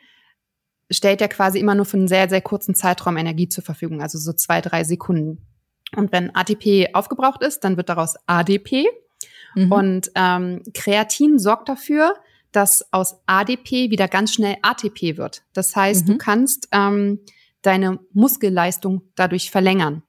stellt ja quasi immer nur für einen sehr, sehr kurzen Zeitraum Energie zur Verfügung, also so zwei, drei Sekunden. Und wenn ATP aufgebraucht ist, dann wird daraus ADP. Mhm. Und ähm, Kreatin sorgt dafür, dass aus ADP wieder ganz schnell ATP wird. Das heißt, mhm. du kannst ähm, deine Muskelleistung dadurch verlängern.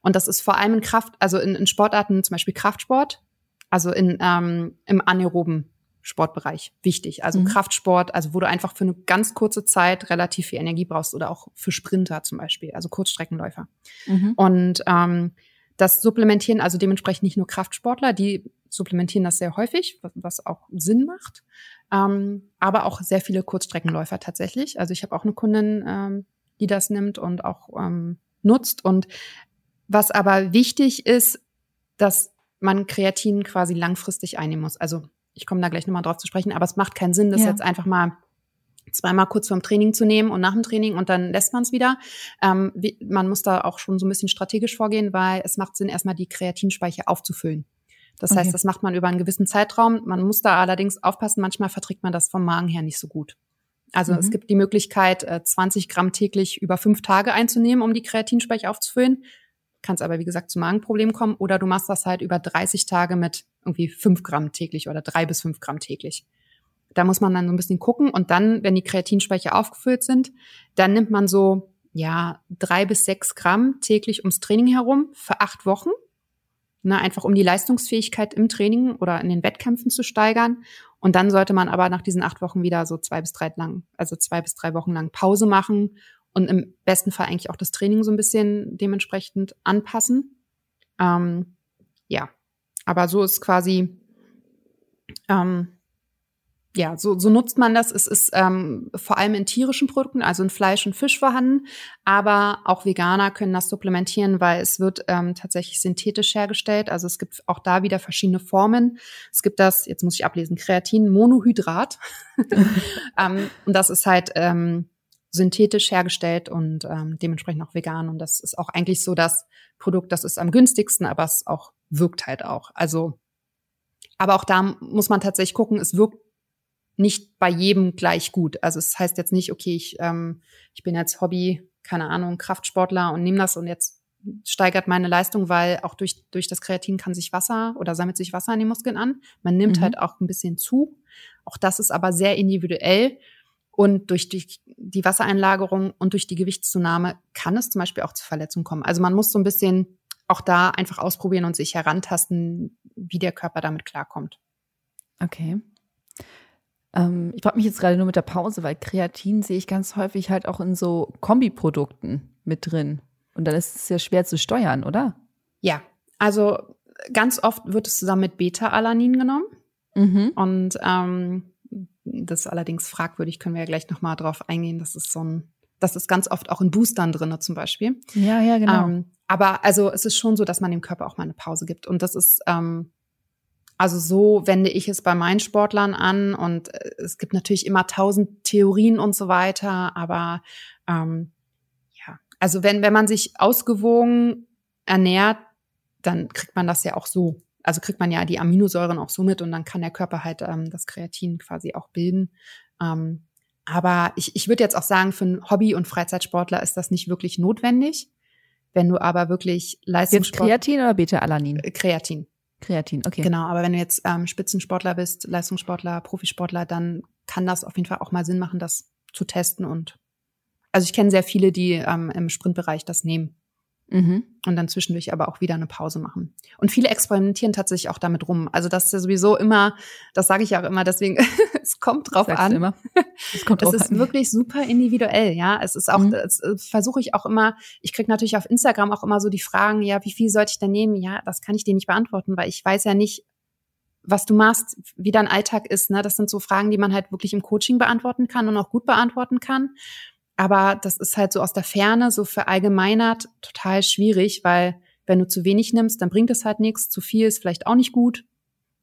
Und das ist vor allem in Kraft, also in, in Sportarten, zum Beispiel Kraftsport, also in, ähm, im anaeroben Sportbereich wichtig. Also mhm. Kraftsport, also wo du einfach für eine ganz kurze Zeit relativ viel Energie brauchst oder auch für Sprinter zum Beispiel, also Kurzstreckenläufer. Mhm. Und ähm, das supplementieren also dementsprechend nicht nur Kraftsportler, die supplementieren das sehr häufig, was auch Sinn macht, ähm, aber auch sehr viele Kurzstreckenläufer tatsächlich. Also ich habe auch eine Kundin, ähm, die das nimmt und auch ähm, nutzt. Und was aber wichtig ist, dass man Kreatin quasi langfristig einnehmen muss. Also ich komme da gleich nochmal drauf zu sprechen, aber es macht keinen Sinn, das ja. jetzt einfach mal zweimal kurz vorm Training zu nehmen und nach dem Training und dann lässt man es wieder. Ähm, wie, man muss da auch schon so ein bisschen strategisch vorgehen, weil es macht Sinn, erstmal die Kreatinspeicher aufzufüllen. Das okay. heißt, das macht man über einen gewissen Zeitraum. Man muss da allerdings aufpassen, manchmal verträgt man das vom Magen her nicht so gut. Also mhm. es gibt die Möglichkeit, 20 äh, Gramm täglich über fünf Tage einzunehmen, um die Kreatinspeicher aufzufüllen. Kann es aber, wie gesagt, zu Magenproblemen kommen. Oder du machst das halt über 30 Tage mit irgendwie fünf Gramm täglich oder drei bis fünf Gramm täglich. da muss man dann so ein bisschen gucken. Und dann, wenn die Kreatinspeicher aufgefüllt sind, dann nimmt man so, ja, drei bis sechs Gramm täglich ums Training herum für acht Wochen. Ne, einfach um die Leistungsfähigkeit im Training oder in den Wettkämpfen zu steigern. Und dann sollte man aber nach diesen acht Wochen wieder so zwei bis drei lang, also zwei bis drei Wochen lang Pause machen und im besten Fall eigentlich auch das Training so ein bisschen dementsprechend anpassen. Ähm, ja, aber so ist quasi ähm, ja, so, so nutzt man das. Es ist ähm, vor allem in tierischen Produkten, also in Fleisch und Fisch vorhanden, aber auch Veganer können das supplementieren, weil es wird ähm, tatsächlich synthetisch hergestellt. Also es gibt auch da wieder verschiedene Formen. Es gibt das, jetzt muss ich ablesen, Kreatin, Monohydrat. ähm, und das ist halt ähm, synthetisch hergestellt und ähm, dementsprechend auch vegan. Und das ist auch eigentlich so das Produkt, das ist am günstigsten, aber es auch wirkt halt auch. Also aber auch da muss man tatsächlich gucken, es wirkt nicht bei jedem gleich gut. Also es heißt jetzt nicht, okay, ich, ähm, ich bin jetzt Hobby, keine Ahnung, Kraftsportler und nehme das und jetzt steigert meine Leistung, weil auch durch, durch das Kreatin kann sich Wasser oder sammelt sich Wasser in den Muskeln an. Man nimmt mhm. halt auch ein bisschen zu. Auch das ist aber sehr individuell. Und durch die, die Wassereinlagerung und durch die Gewichtszunahme kann es zum Beispiel auch zu Verletzungen kommen. Also man muss so ein bisschen auch da einfach ausprobieren und sich herantasten, wie der Körper damit klarkommt. Okay. Ähm, ich frage mich jetzt gerade nur mit der Pause, weil Kreatin sehe ich ganz häufig halt auch in so Kombiprodukten mit drin. Und dann ist es ja schwer zu steuern, oder? Ja, also ganz oft wird es zusammen mit Beta-Alanin genommen. Mhm. Und ähm, das ist allerdings fragwürdig, können wir ja gleich nochmal drauf eingehen. Das ist so ein, das ist ganz oft auch in Boostern drin zum Beispiel. Ja, ja, genau. Ähm, aber also es ist schon so, dass man dem Körper auch mal eine Pause gibt. Und das ist ähm, also so wende ich es bei meinen Sportlern an und äh, es gibt natürlich immer tausend Theorien und so weiter, aber ähm, ja, also wenn, wenn man sich ausgewogen ernährt, dann kriegt man das ja auch so. Also kriegt man ja die Aminosäuren auch so mit und dann kann der Körper halt ähm, das Kreatin quasi auch bilden. Ähm, aber ich, ich würde jetzt auch sagen, für einen Hobby- und Freizeitsportler ist das nicht wirklich notwendig. Wenn du aber wirklich Leistungssport... Jetzt Kreatin oder Beta-Alanin? Äh, Kreatin. Kreatin, okay. Genau, aber wenn du jetzt ähm, Spitzensportler bist, Leistungssportler, Profisportler, dann kann das auf jeden Fall auch mal Sinn machen, das zu testen. Und also ich kenne sehr viele, die ähm, im Sprintbereich das nehmen. Mhm. Und dann zwischendurch aber auch wieder eine Pause machen. Und viele experimentieren tatsächlich auch damit rum. Also das ist ja sowieso immer, das sage ich auch immer, deswegen, es kommt drauf Sagst an. Immer. Es kommt drauf es ist wirklich super individuell, ja. Es ist auch, mhm. das äh, versuche ich auch immer, ich kriege natürlich auf Instagram auch immer so die Fragen, ja, wie viel sollte ich denn nehmen? Ja, das kann ich dir nicht beantworten, weil ich weiß ja nicht, was du machst, wie dein Alltag ist. Ne? Das sind so Fragen, die man halt wirklich im Coaching beantworten kann und auch gut beantworten kann. Aber das ist halt so aus der Ferne, so verallgemeinert, total schwierig, weil wenn du zu wenig nimmst, dann bringt es halt nichts. Zu viel ist vielleicht auch nicht gut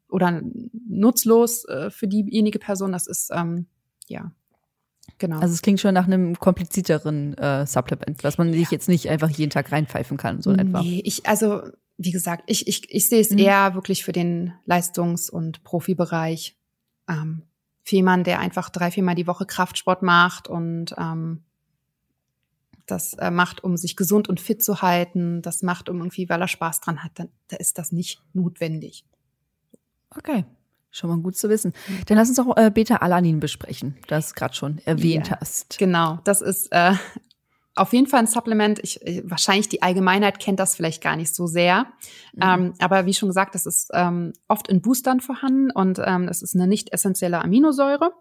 oder nutzlos äh, für diejenige Person. Das ist, ähm, ja, genau. Also es klingt schon nach einem komplizierteren äh, Supplement, was man ja. sich jetzt nicht einfach jeden Tag reinpfeifen kann, so etwa. Nee, ich, also wie gesagt, ich, ich, ich sehe es mhm. eher wirklich für den Leistungs- und Profibereich. Ähm, für jemanden, der einfach drei, viermal die Woche Kraftsport macht und ähm, das äh, macht, um sich gesund und fit zu halten, das macht, um irgendwie, weil er Spaß dran hat, dann da ist das nicht notwendig. Okay. Schon mal gut zu wissen. Dann lass uns auch äh, Beta-Alanin besprechen, das gerade schon erwähnt ja, hast. Genau, das ist äh, auf jeden Fall ein Supplement. Ich, äh, wahrscheinlich die Allgemeinheit kennt das vielleicht gar nicht so sehr. Mhm. Ähm, aber wie schon gesagt, das ist ähm, oft in Boostern vorhanden und ähm, es ist eine nicht essentielle Aminosäure.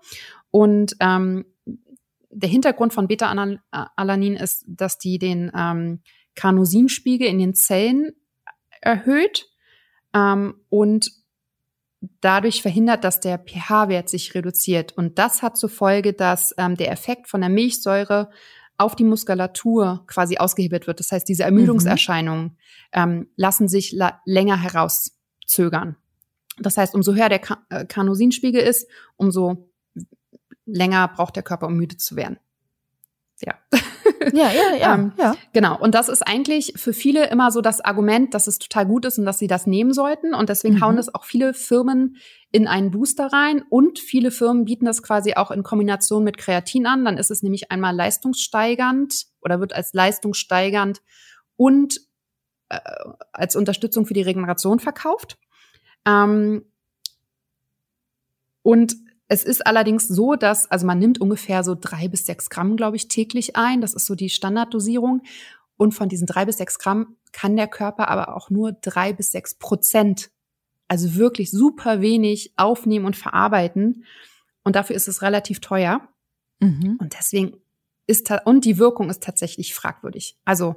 Und ähm, der Hintergrund von Beta-Alanin ist, dass die den ähm, Carnosinspiegel in den Zellen erhöht ähm, und dadurch verhindert, dass der pH-Wert sich reduziert. Und das hat zur Folge, dass ähm, der Effekt von der Milchsäure auf die Muskulatur quasi ausgehebelt wird. Das heißt, diese Ermüdungserscheinungen mhm. ähm, lassen sich la länger herauszögern. Das heißt, umso höher der Ka äh, Carnosinspiegel ist, umso länger braucht der Körper, um müde zu werden. Ja. Ja, ja, ja, ähm, ja. Genau. Und das ist eigentlich für viele immer so das Argument, dass es total gut ist und dass sie das nehmen sollten. Und deswegen mhm. hauen das auch viele Firmen in einen Booster rein. Und viele Firmen bieten das quasi auch in Kombination mit Kreatin an. Dann ist es nämlich einmal leistungssteigernd oder wird als leistungssteigernd und äh, als Unterstützung für die Regeneration verkauft. Ähm, und es ist allerdings so, dass, also man nimmt ungefähr so drei bis sechs Gramm, glaube ich, täglich ein. Das ist so die Standarddosierung. Und von diesen drei bis sechs Gramm kann der Körper aber auch nur drei bis sechs Prozent, also wirklich super wenig aufnehmen und verarbeiten. Und dafür ist es relativ teuer. Mhm. Und deswegen ist, und die Wirkung ist tatsächlich fragwürdig. Also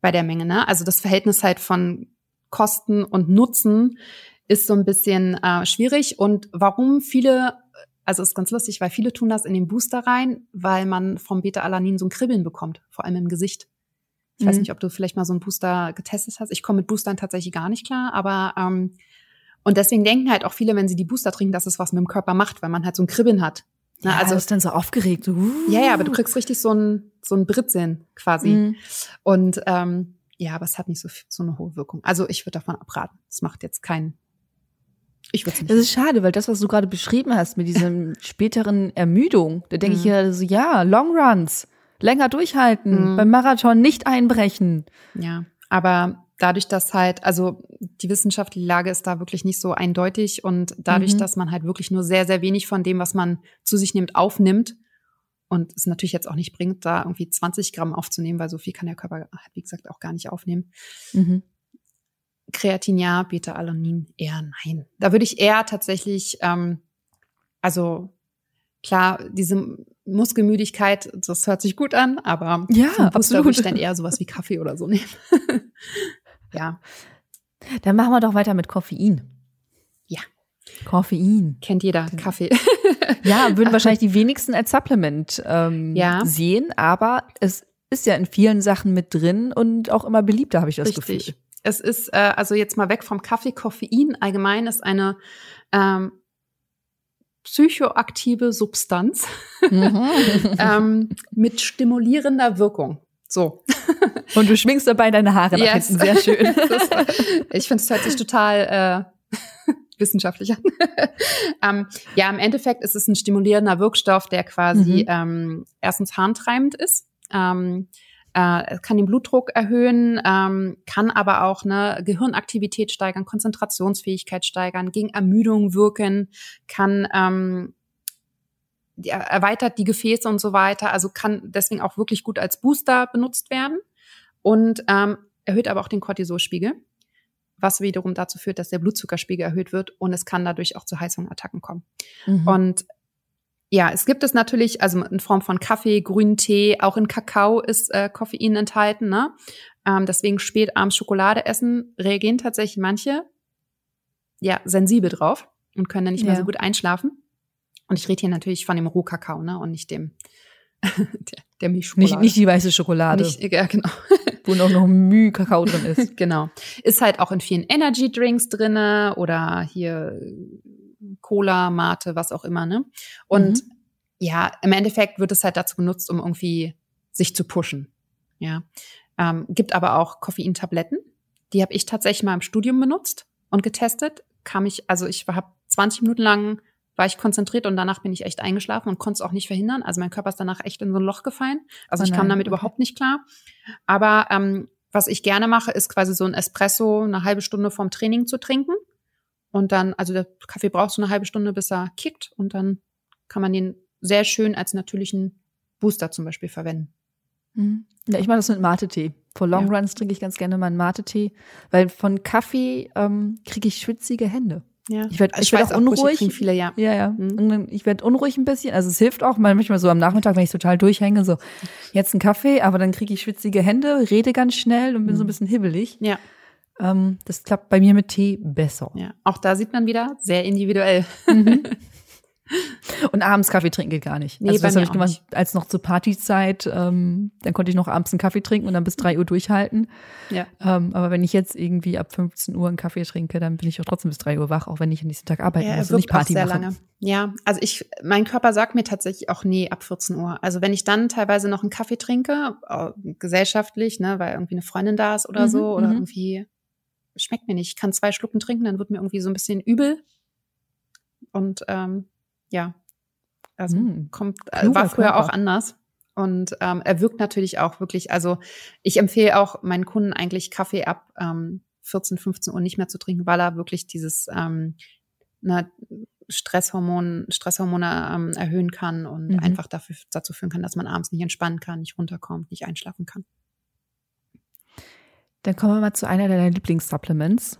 bei der Menge, ne? Also das Verhältnis halt von Kosten und Nutzen ist so ein bisschen äh, schwierig. Und warum viele, also ist ganz lustig, weil viele tun das in den Booster rein, weil man vom Beta-Alanin so ein Kribbeln bekommt, vor allem im Gesicht. Ich mhm. weiß nicht, ob du vielleicht mal so einen Booster getestet hast. Ich komme mit Boostern tatsächlich gar nicht klar, aber ähm, und deswegen denken halt auch viele, wenn sie die Booster trinken, dass es was mit dem Körper macht, weil man halt so ein Kribbeln hat. Ne? Ja, also ist dann so aufgeregt. Uh. Ja, ja, aber du kriegst richtig so ein so ein Britzeln quasi. Mhm. Und ähm, ja, aber es hat nicht so so eine hohe Wirkung. Also ich würde davon abraten. Es macht jetzt keinen ich würde nicht. Das ist schade, weil das, was du gerade beschrieben hast mit diesem späteren Ermüdung, da denke mhm. ich ja so, ja, Long Runs, länger durchhalten, mhm. beim Marathon nicht einbrechen. Ja, aber dadurch, dass halt, also die wissenschaftliche Lage ist da wirklich nicht so eindeutig und dadurch, mhm. dass man halt wirklich nur sehr, sehr wenig von dem, was man zu sich nimmt, aufnimmt und es natürlich jetzt auch nicht bringt, da irgendwie 20 Gramm aufzunehmen, weil so viel kann der Körper, wie gesagt, auch gar nicht aufnehmen. Mhm. Kreatin ja, Beta-Alanin eher nein. Da würde ich eher tatsächlich, ähm, also klar, diese Muskelmüdigkeit, das hört sich gut an, aber ja, absolut. würde ich dann eher sowas wie Kaffee oder so nehmen. ja. Dann machen wir doch weiter mit Koffein. Ja. Koffein. Kennt jeder, Kaffee. ja, würden wahrscheinlich die wenigsten als Supplement ähm, ja. sehen, aber es ist ja in vielen Sachen mit drin und auch immer beliebter, habe ich das Richtig. Gefühl. Es ist äh, also jetzt mal weg vom Kaffee. Koffein allgemein ist eine ähm, psychoaktive Substanz mhm. ähm, mit stimulierender Wirkung. So. Und du schwingst dabei deine Haare nach yes. hinten. Sehr schön. ist, ich finde, es hört sich total äh, wissenschaftlich an. ähm, ja, im Endeffekt ist es ein stimulierender Wirkstoff, der quasi mhm. ähm, erstens harntreibend ist. Ähm, äh, kann den Blutdruck erhöhen, ähm, kann aber auch eine Gehirnaktivität steigern, Konzentrationsfähigkeit steigern, gegen Ermüdung wirken, kann ähm, die, erweitert die Gefäße und so weiter, also kann deswegen auch wirklich gut als Booster benutzt werden und ähm, erhöht aber auch den Cortisolspiegel, was wiederum dazu führt, dass der Blutzuckerspiegel erhöht wird und es kann dadurch auch zu Heißhungerattacken kommen. Mhm. Und ja, es gibt es natürlich, also in Form von Kaffee, grünen Tee, auch in Kakao ist äh, Koffein enthalten. Ne? Ähm, deswegen spät abends Schokolade essen, reagieren tatsächlich manche ja sensibel drauf und können dann nicht ja. mehr so gut einschlafen. Und ich rede hier natürlich von dem Rohkakao, ne, und nicht dem der, der Milchschokolade. Nicht, nicht die weiße Schokolade. Nicht, ja, genau. Wo noch noch Müh Kakao drin ist. genau. Ist halt auch in vielen Energy Drinks drinne oder hier Cola, Mate, was auch immer, ne? Und mhm. ja, im Endeffekt wird es halt dazu benutzt, um irgendwie sich zu pushen. Ja. Ähm, gibt aber auch Koffeintabletten. Die habe ich tatsächlich mal im Studium benutzt und getestet. Kam ich, also ich habe 20 Minuten lang war ich konzentriert und danach bin ich echt eingeschlafen und konnte es auch nicht verhindern. Also mein Körper ist danach echt in so ein Loch gefallen. Also oh ich kam damit okay. überhaupt nicht klar. Aber ähm, was ich gerne mache, ist quasi so ein Espresso eine halbe Stunde vorm Training zu trinken. Und dann, also der Kaffee braucht so eine halbe Stunde, bis er kickt. Und dann kann man den sehr schön als natürlichen Booster zum Beispiel verwenden. Mhm. Ja, ich mache das mit Mate-Tee. Vor Long ja. Runs trinke ich ganz gerne meinen Mate-Tee, weil von Kaffee ähm, kriege ich schwitzige Hände. Ja. Ich werde ich werd auch unruhig. Auch, viele, ja. Ja, ja. Mhm. Ich werde unruhig ein bisschen. Also es hilft auch manchmal so am Nachmittag, wenn ich total durchhänge, so jetzt ein Kaffee, aber dann kriege ich schwitzige Hände, rede ganz schnell und bin mhm. so ein bisschen hibbelig. Ja. Ähm, das klappt bei mir mit Tee besser. Ja, auch da sieht man wieder sehr individuell. Mhm. Und abends Kaffee trinken geht gar nicht. Nee, also das habe ich gemacht, als noch zur Partyzeit, ähm, dann konnte ich noch abends einen Kaffee trinken und dann bis drei Uhr durchhalten. Ja. Ähm, aber wenn ich jetzt irgendwie ab 15 Uhr einen Kaffee trinke, dann bin ich auch trotzdem bis drei Uhr wach, auch wenn ich an diesem Tag arbeiten ja, muss und nicht Party sehr mache. Lange. Ja, also ich, mein Körper sagt mir tatsächlich auch nee ab 14 Uhr. Also wenn ich dann teilweise noch einen Kaffee trinke, äh, gesellschaftlich, ne, weil irgendwie eine Freundin da ist oder mhm, so oder mhm. irgendwie schmeckt mir nicht. Ich kann zwei Schlucken trinken, dann wird mir irgendwie so ein bisschen übel. Und ähm, ja, also mm, kommt, äh, war früher Körper. auch anders. Und ähm, er wirkt natürlich auch wirklich, also ich empfehle auch meinen Kunden eigentlich Kaffee ab ähm, 14, 15 Uhr nicht mehr zu trinken, weil er wirklich dieses ähm, na, Stresshormon, Stresshormone ähm, erhöhen kann und mhm. einfach dafür, dazu führen kann, dass man abends nicht entspannen kann, nicht runterkommt, nicht einschlafen kann. Dann kommen wir mal zu einer deiner Lieblingssupplements.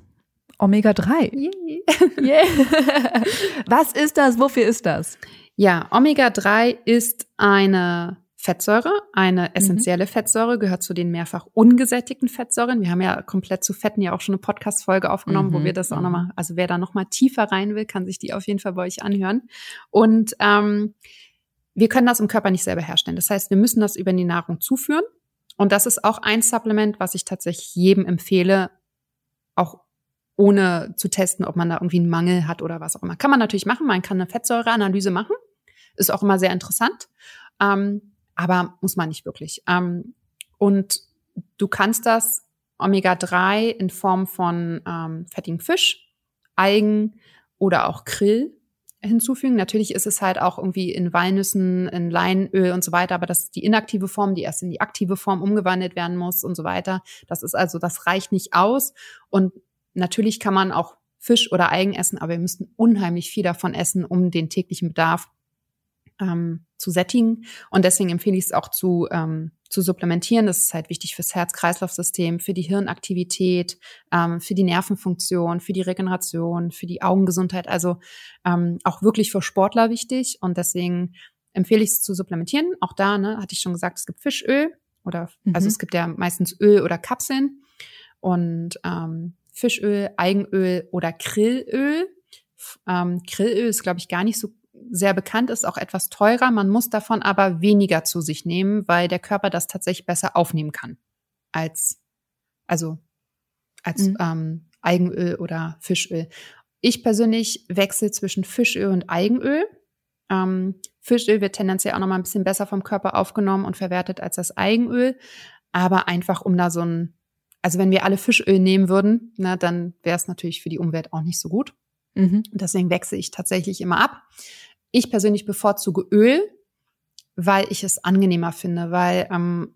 Omega-3. Yeah. yeah. Was ist das? Wofür ist das? Ja, Omega-3 ist eine Fettsäure, eine mhm. essentielle mhm. Fettsäure, gehört zu den mehrfach ungesättigten Fettsäuren. Wir haben ja komplett zu Fetten ja auch schon eine Podcast-Folge aufgenommen, mhm. wo wir das auch nochmal, mhm. also wer da nochmal tiefer rein will, kann sich die auf jeden Fall bei euch anhören. Und ähm, wir können das im Körper nicht selber herstellen. Das heißt, wir müssen das über die Nahrung zuführen. Und das ist auch ein Supplement, was ich tatsächlich jedem empfehle, auch ohne zu testen, ob man da irgendwie einen Mangel hat oder was auch immer. Kann man natürlich machen, man kann eine Fettsäureanalyse machen. Ist auch immer sehr interessant. Ähm, aber muss man nicht wirklich. Ähm, und du kannst das Omega-3 in Form von ähm, fettigem Fisch, Algen oder auch Krill hinzufügen. Natürlich ist es halt auch irgendwie in Walnüssen, in Leinöl und so weiter, aber das ist die inaktive Form, die erst in die aktive Form umgewandelt werden muss und so weiter. Das ist also, das reicht nicht aus. Und natürlich kann man auch Fisch oder Algen essen, aber wir müssten unheimlich viel davon essen, um den täglichen Bedarf ähm, zu sättigen. Und deswegen empfehle ich es auch zu, ähm, zu supplementieren. Das ist halt wichtig fürs Herz-Kreislauf-System, für die Hirnaktivität, ähm, für die Nervenfunktion, für die Regeneration, für die Augengesundheit. Also ähm, auch wirklich für Sportler wichtig. Und deswegen empfehle ich es zu supplementieren. Auch da, ne, hatte ich schon gesagt, es gibt Fischöl oder mhm. also es gibt ja meistens Öl oder Kapseln und ähm, Fischöl, Eigenöl oder Krillöl. Ähm, Krillöl ist, glaube ich, gar nicht so sehr bekannt, ist auch etwas teurer. Man muss davon aber weniger zu sich nehmen, weil der Körper das tatsächlich besser aufnehmen kann als, also als mhm. ähm, Eigenöl oder Fischöl. Ich persönlich wechsle zwischen Fischöl und Eigenöl. Ähm, Fischöl wird tendenziell auch noch mal ein bisschen besser vom Körper aufgenommen und verwertet als das Eigenöl. Aber einfach um da so ein, also wenn wir alle Fischöl nehmen würden, na, dann wäre es natürlich für die Umwelt auch nicht so gut. Mhm. Deswegen wechsle ich tatsächlich immer ab. Ich persönlich bevorzuge Öl, weil ich es angenehmer finde, weil ähm,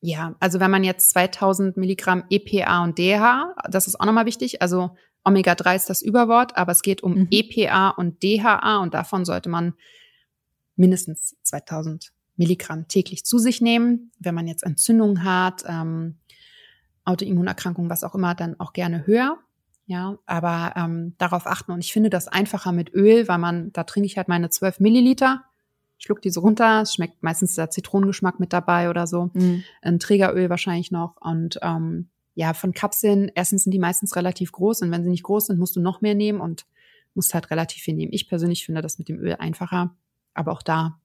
ja, also wenn man jetzt 2000 Milligramm EPA und DHA, das ist auch nochmal wichtig, also Omega-3 ist das Überwort, aber es geht um mhm. EPA und DHA und davon sollte man mindestens 2000 Milligramm täglich zu sich nehmen. Wenn man jetzt Entzündungen hat, ähm, Autoimmunerkrankungen, was auch immer, dann auch gerne höher. Ja, aber ähm, darauf achten. Und ich finde das einfacher mit Öl, weil man, da trinke ich halt meine 12 Milliliter, schluck die so runter. Es schmeckt meistens der Zitronengeschmack mit dabei oder so. Mhm. Ein Trägeröl wahrscheinlich noch. Und ähm, ja, von Kapseln, erstens sind die meistens relativ groß und wenn sie nicht groß sind, musst du noch mehr nehmen und musst halt relativ viel nehmen. Ich persönlich finde das mit dem Öl einfacher, aber auch da,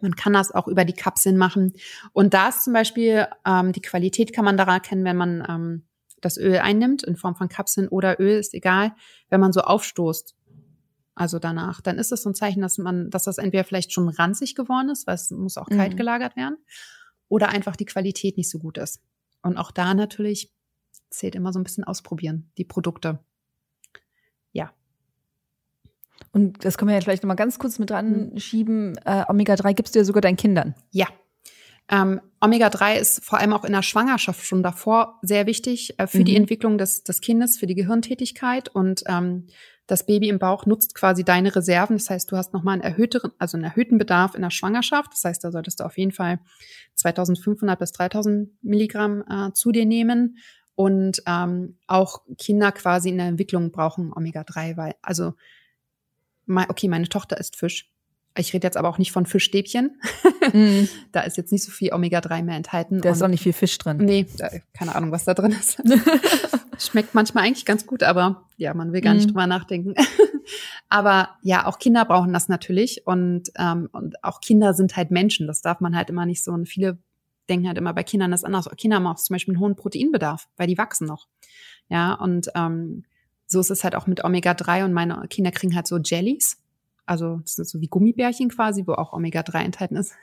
man kann das auch über die Kapseln machen. Und da ist zum Beispiel, ähm, die Qualität kann man daran erkennen, wenn man ähm, das Öl einnimmt, in Form von Kapseln oder Öl, ist egal, wenn man so aufstoßt, also danach, dann ist es so ein Zeichen, dass man, dass das entweder vielleicht schon ranzig geworden ist, weil es muss auch kalt mhm. gelagert werden, oder einfach die Qualität nicht so gut ist. Und auch da natürlich zählt immer so ein bisschen ausprobieren, die Produkte. Ja. Und das können wir ja vielleicht nochmal ganz kurz mit dran mhm. schieben. Äh, Omega-3 gibst du ja sogar deinen Kindern. Ja, ähm, Omega-3 ist vor allem auch in der Schwangerschaft schon davor sehr wichtig äh, für mhm. die Entwicklung des, des Kindes, für die Gehirntätigkeit und ähm, das Baby im Bauch nutzt quasi deine Reserven. Das heißt, du hast nochmal einen erhöhteren, also einen erhöhten Bedarf in der Schwangerschaft. Das heißt, da solltest du auf jeden Fall 2500 bis 3000 Milligramm äh, zu dir nehmen. Und ähm, auch Kinder quasi in der Entwicklung brauchen Omega-3, weil, also, okay, meine Tochter isst Fisch. Ich rede jetzt aber auch nicht von Fischstäbchen. Mm. da ist jetzt nicht so viel Omega-3 mehr enthalten. Da ist auch nicht viel Fisch drin. Nee, keine Ahnung, was da drin ist. Schmeckt manchmal eigentlich ganz gut, aber ja, man will gar nicht mm. drüber nachdenken. aber ja, auch Kinder brauchen das natürlich. Und, ähm, und auch Kinder sind halt Menschen. Das darf man halt immer nicht so. Und viele denken halt immer bei Kindern das anders. Kinder haben auch zum Beispiel einen hohen Proteinbedarf, weil die wachsen noch. Ja, und ähm, so ist es halt auch mit Omega-3 und meine Kinder kriegen halt so Jellies also das sind so wie Gummibärchen quasi, wo auch Omega-3 enthalten ist.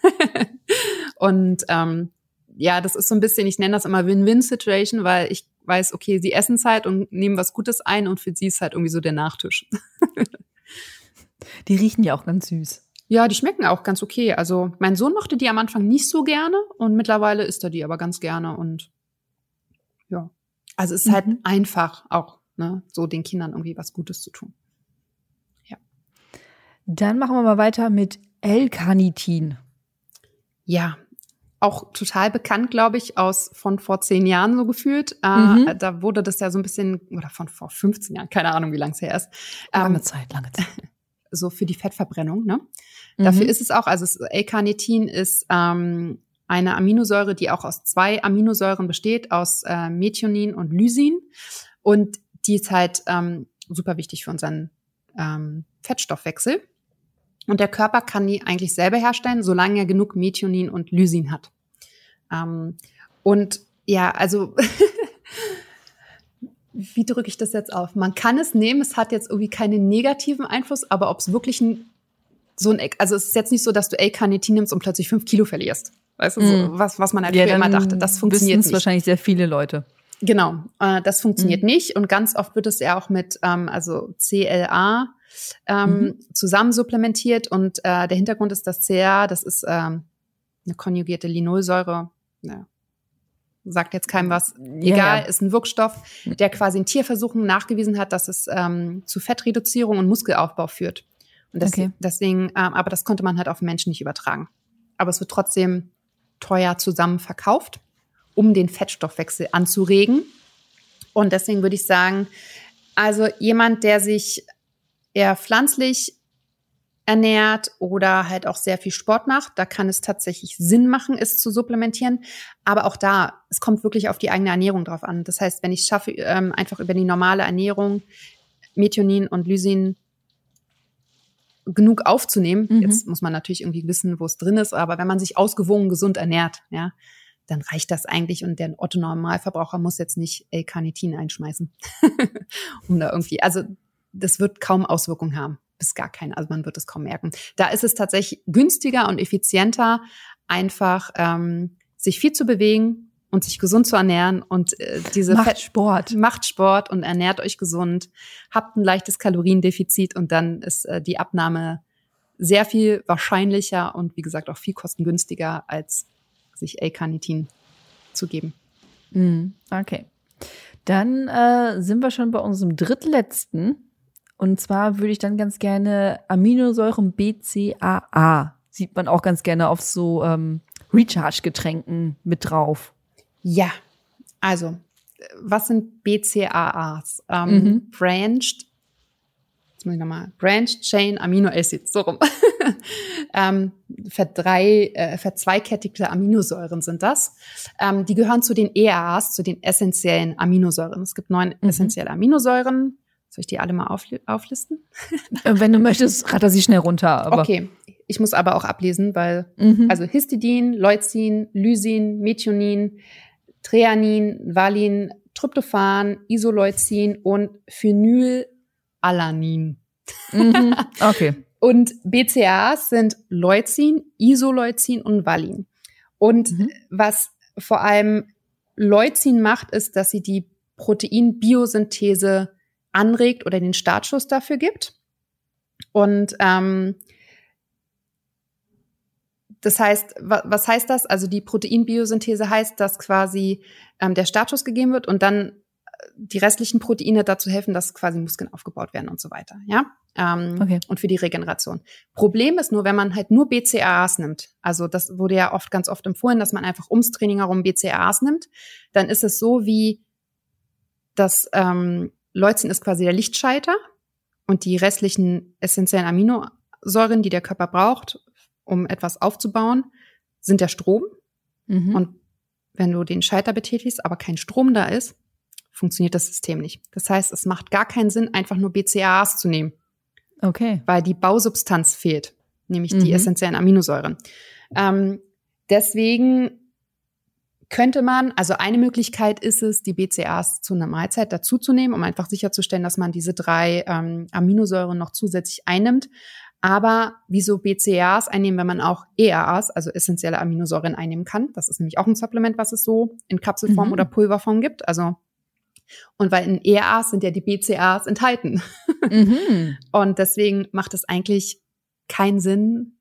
und ähm, ja, das ist so ein bisschen, ich nenne das immer Win-Win-Situation, weil ich weiß, okay, sie essen es halt und nehmen was Gutes ein und für sie ist halt irgendwie so der Nachtisch. die riechen ja auch ganz süß. Ja, die schmecken auch ganz okay. Also mein Sohn mochte die am Anfang nicht so gerne und mittlerweile isst er die aber ganz gerne und ja. Also es ist halt mhm. halt einfach auch, ne, so den Kindern irgendwie was Gutes zu tun. Dann machen wir mal weiter mit L-Carnitin. Ja, auch total bekannt, glaube ich, aus von vor zehn Jahren so gefühlt. Äh, mhm. Äh, da wurde das ja so ein bisschen, oder von vor 15 Jahren, keine Ahnung, wie lange es her ist. Lange ähm, Zeit, lange Zeit. So für die Fettverbrennung, ne? Mhm. Dafür ist es auch, also L-Carnitin ist ähm, eine Aminosäure, die auch aus zwei Aminosäuren besteht, aus äh, Methionin und Lysin. Und die ist halt ähm, super wichtig für unseren ähm, Fettstoffwechsel. Und der Körper kann die eigentlich selber herstellen, solange er genug Methionin und Lysin hat. Ähm, und ja, also wie drücke ich das jetzt auf? Man kann es nehmen, es hat jetzt irgendwie keinen negativen Einfluss, aber ob es wirklich ein, so ein, also es ist jetzt nicht so, dass du L-Carnitin nimmst und plötzlich fünf Kilo verlierst. Weißt du, so, mm. was, was man halt ja, immer dachte, das funktioniert nicht. wahrscheinlich sehr viele Leute. Genau, äh, das funktioniert mhm. nicht und ganz oft wird es ja auch mit ähm, also CLA ähm, mhm. zusammen supplementiert und äh, der Hintergrund ist, dass CLA, das ist ähm, eine konjugierte Linolsäure, ja, sagt jetzt keinem was, egal, ja, ja. ist ein Wirkstoff, der quasi in Tierversuchen nachgewiesen hat, dass es ähm, zu Fettreduzierung und Muskelaufbau führt. Und das, okay. deswegen, ähm, aber das konnte man halt auf Menschen nicht übertragen. Aber es wird trotzdem teuer zusammen verkauft um den Fettstoffwechsel anzuregen. Und deswegen würde ich sagen, also jemand, der sich eher pflanzlich ernährt oder halt auch sehr viel Sport macht, da kann es tatsächlich Sinn machen, es zu supplementieren. Aber auch da, es kommt wirklich auf die eigene Ernährung drauf an. Das heißt, wenn ich schaffe, ähm, einfach über die normale Ernährung Methionin und Lysin genug aufzunehmen, mhm. jetzt muss man natürlich irgendwie wissen, wo es drin ist, aber wenn man sich ausgewogen gesund ernährt, ja, dann reicht das eigentlich und der Otto Normalverbraucher muss jetzt nicht L-Carnitin einschmeißen, um da irgendwie, also das wird kaum Auswirkungen haben, bis gar keine, also man wird es kaum merken. Da ist es tatsächlich günstiger und effizienter, einfach ähm, sich viel zu bewegen und sich gesund zu ernähren und äh, diese macht Fett Sport, macht Sport und ernährt euch gesund, habt ein leichtes Kaloriendefizit und dann ist äh, die Abnahme sehr viel wahrscheinlicher und wie gesagt auch viel kostengünstiger als sich L-Carnitin zu geben. Mhm. Okay. Dann äh, sind wir schon bei unserem drittletzten. Und zwar würde ich dann ganz gerne Aminosäuren BCAA. Sieht man auch ganz gerne auf so ähm, Recharge-Getränken mit drauf. Ja, also was sind BCAAs? Ähm, mhm. Branched jetzt muss ich nochmal, Branched Chain Amino Acids, so rum. ähm, verdrei, äh, verzweikettigte Aminosäuren sind das. Ähm, die gehören zu den EAAs, zu den essentiellen Aminosäuren. Es gibt neun mhm. essentielle Aminosäuren. Soll ich die alle mal aufli auflisten? Äh, wenn du möchtest, ratter sie schnell runter. Aber. Okay, ich muss aber auch ablesen, weil mhm. also Histidin, Leucin, Lysin, Methionin, Treanin, Valin, Tryptophan, Isoleucin und Phenyl Alanin. Mhm. Okay. und BCAAs sind Leucin, Isoleucin und Valin. Und mhm. was vor allem Leucin macht, ist, dass sie die Proteinbiosynthese anregt oder den Startschuss dafür gibt. Und ähm, das heißt, was heißt das? Also die Proteinbiosynthese heißt, dass quasi ähm, der Startschuss gegeben wird und dann die restlichen Proteine dazu helfen, dass quasi Muskeln aufgebaut werden und so weiter. Ja. Ähm, okay. Und für die Regeneration. Problem ist nur, wenn man halt nur BCAAs nimmt, also das wurde ja oft ganz oft empfohlen, dass man einfach ums Training herum BCAAs nimmt, dann ist es so wie das ähm, Leucin ist quasi der Lichtschalter und die restlichen essentiellen Aminosäuren, die der Körper braucht, um etwas aufzubauen, sind der Strom. Mhm. Und wenn du den Schalter betätigst, aber kein Strom da ist, funktioniert das System nicht. Das heißt, es macht gar keinen Sinn, einfach nur BCAAs zu nehmen. Okay. Weil die Bausubstanz fehlt, nämlich mhm. die essentiellen Aminosäuren. Ähm, deswegen könnte man, also eine Möglichkeit ist es, die BCAAs zu einer Mahlzeit dazuzunehmen, um einfach sicherzustellen, dass man diese drei ähm, Aminosäuren noch zusätzlich einnimmt. Aber wieso BCAAs einnehmen, wenn man auch EAAs, also essentielle Aminosäuren einnehmen kann? Das ist nämlich auch ein Supplement, was es so in Kapselform mhm. oder Pulverform gibt. Also und weil in ERAs sind ja die BCAs enthalten. Mhm. Und deswegen macht es eigentlich keinen Sinn,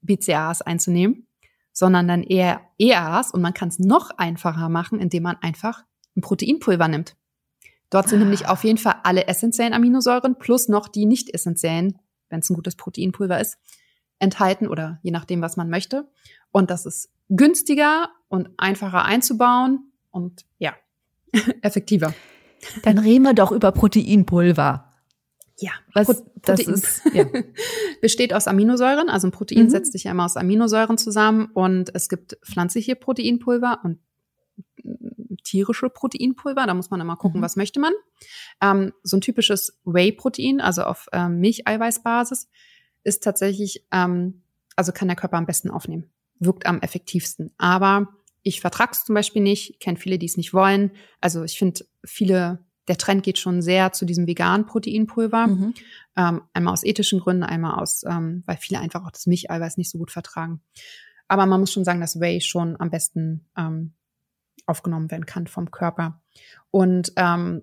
BCAs einzunehmen, sondern dann eher EAs. Und man kann es noch einfacher machen, indem man einfach ein Proteinpulver nimmt. Dort sind ah. nämlich auf jeden Fall alle essentiellen Aminosäuren plus noch die nicht essentiellen wenn es ein gutes Proteinpulver ist, enthalten oder je nachdem, was man möchte. Und das ist günstiger und einfacher einzubauen und ja, effektiver. Dann reden wir doch über Proteinpulver. Ja, was Pro das ist, ja. besteht aus Aminosäuren. Also ein Protein mhm. setzt sich ja immer aus Aminosäuren zusammen und es gibt pflanzliche Proteinpulver und tierische Proteinpulver. Da muss man immer gucken, mhm. was möchte man. Ähm, so ein typisches Whey-Protein, also auf ähm, Milcheiweißbasis, ist tatsächlich, ähm, also kann der Körper am besten aufnehmen. Wirkt am effektivsten. Aber ich vertrag's zum Beispiel nicht, kenne viele, die es nicht wollen. Also ich finde viele der Trend geht schon sehr zu diesem veganen Proteinpulver. Mhm. Ähm, einmal aus ethischen Gründen, einmal aus, ähm, weil viele einfach auch das Milcheiweiß nicht so gut vertragen. Aber man muss schon sagen, dass Whey schon am besten ähm, aufgenommen werden kann vom Körper. Und ähm,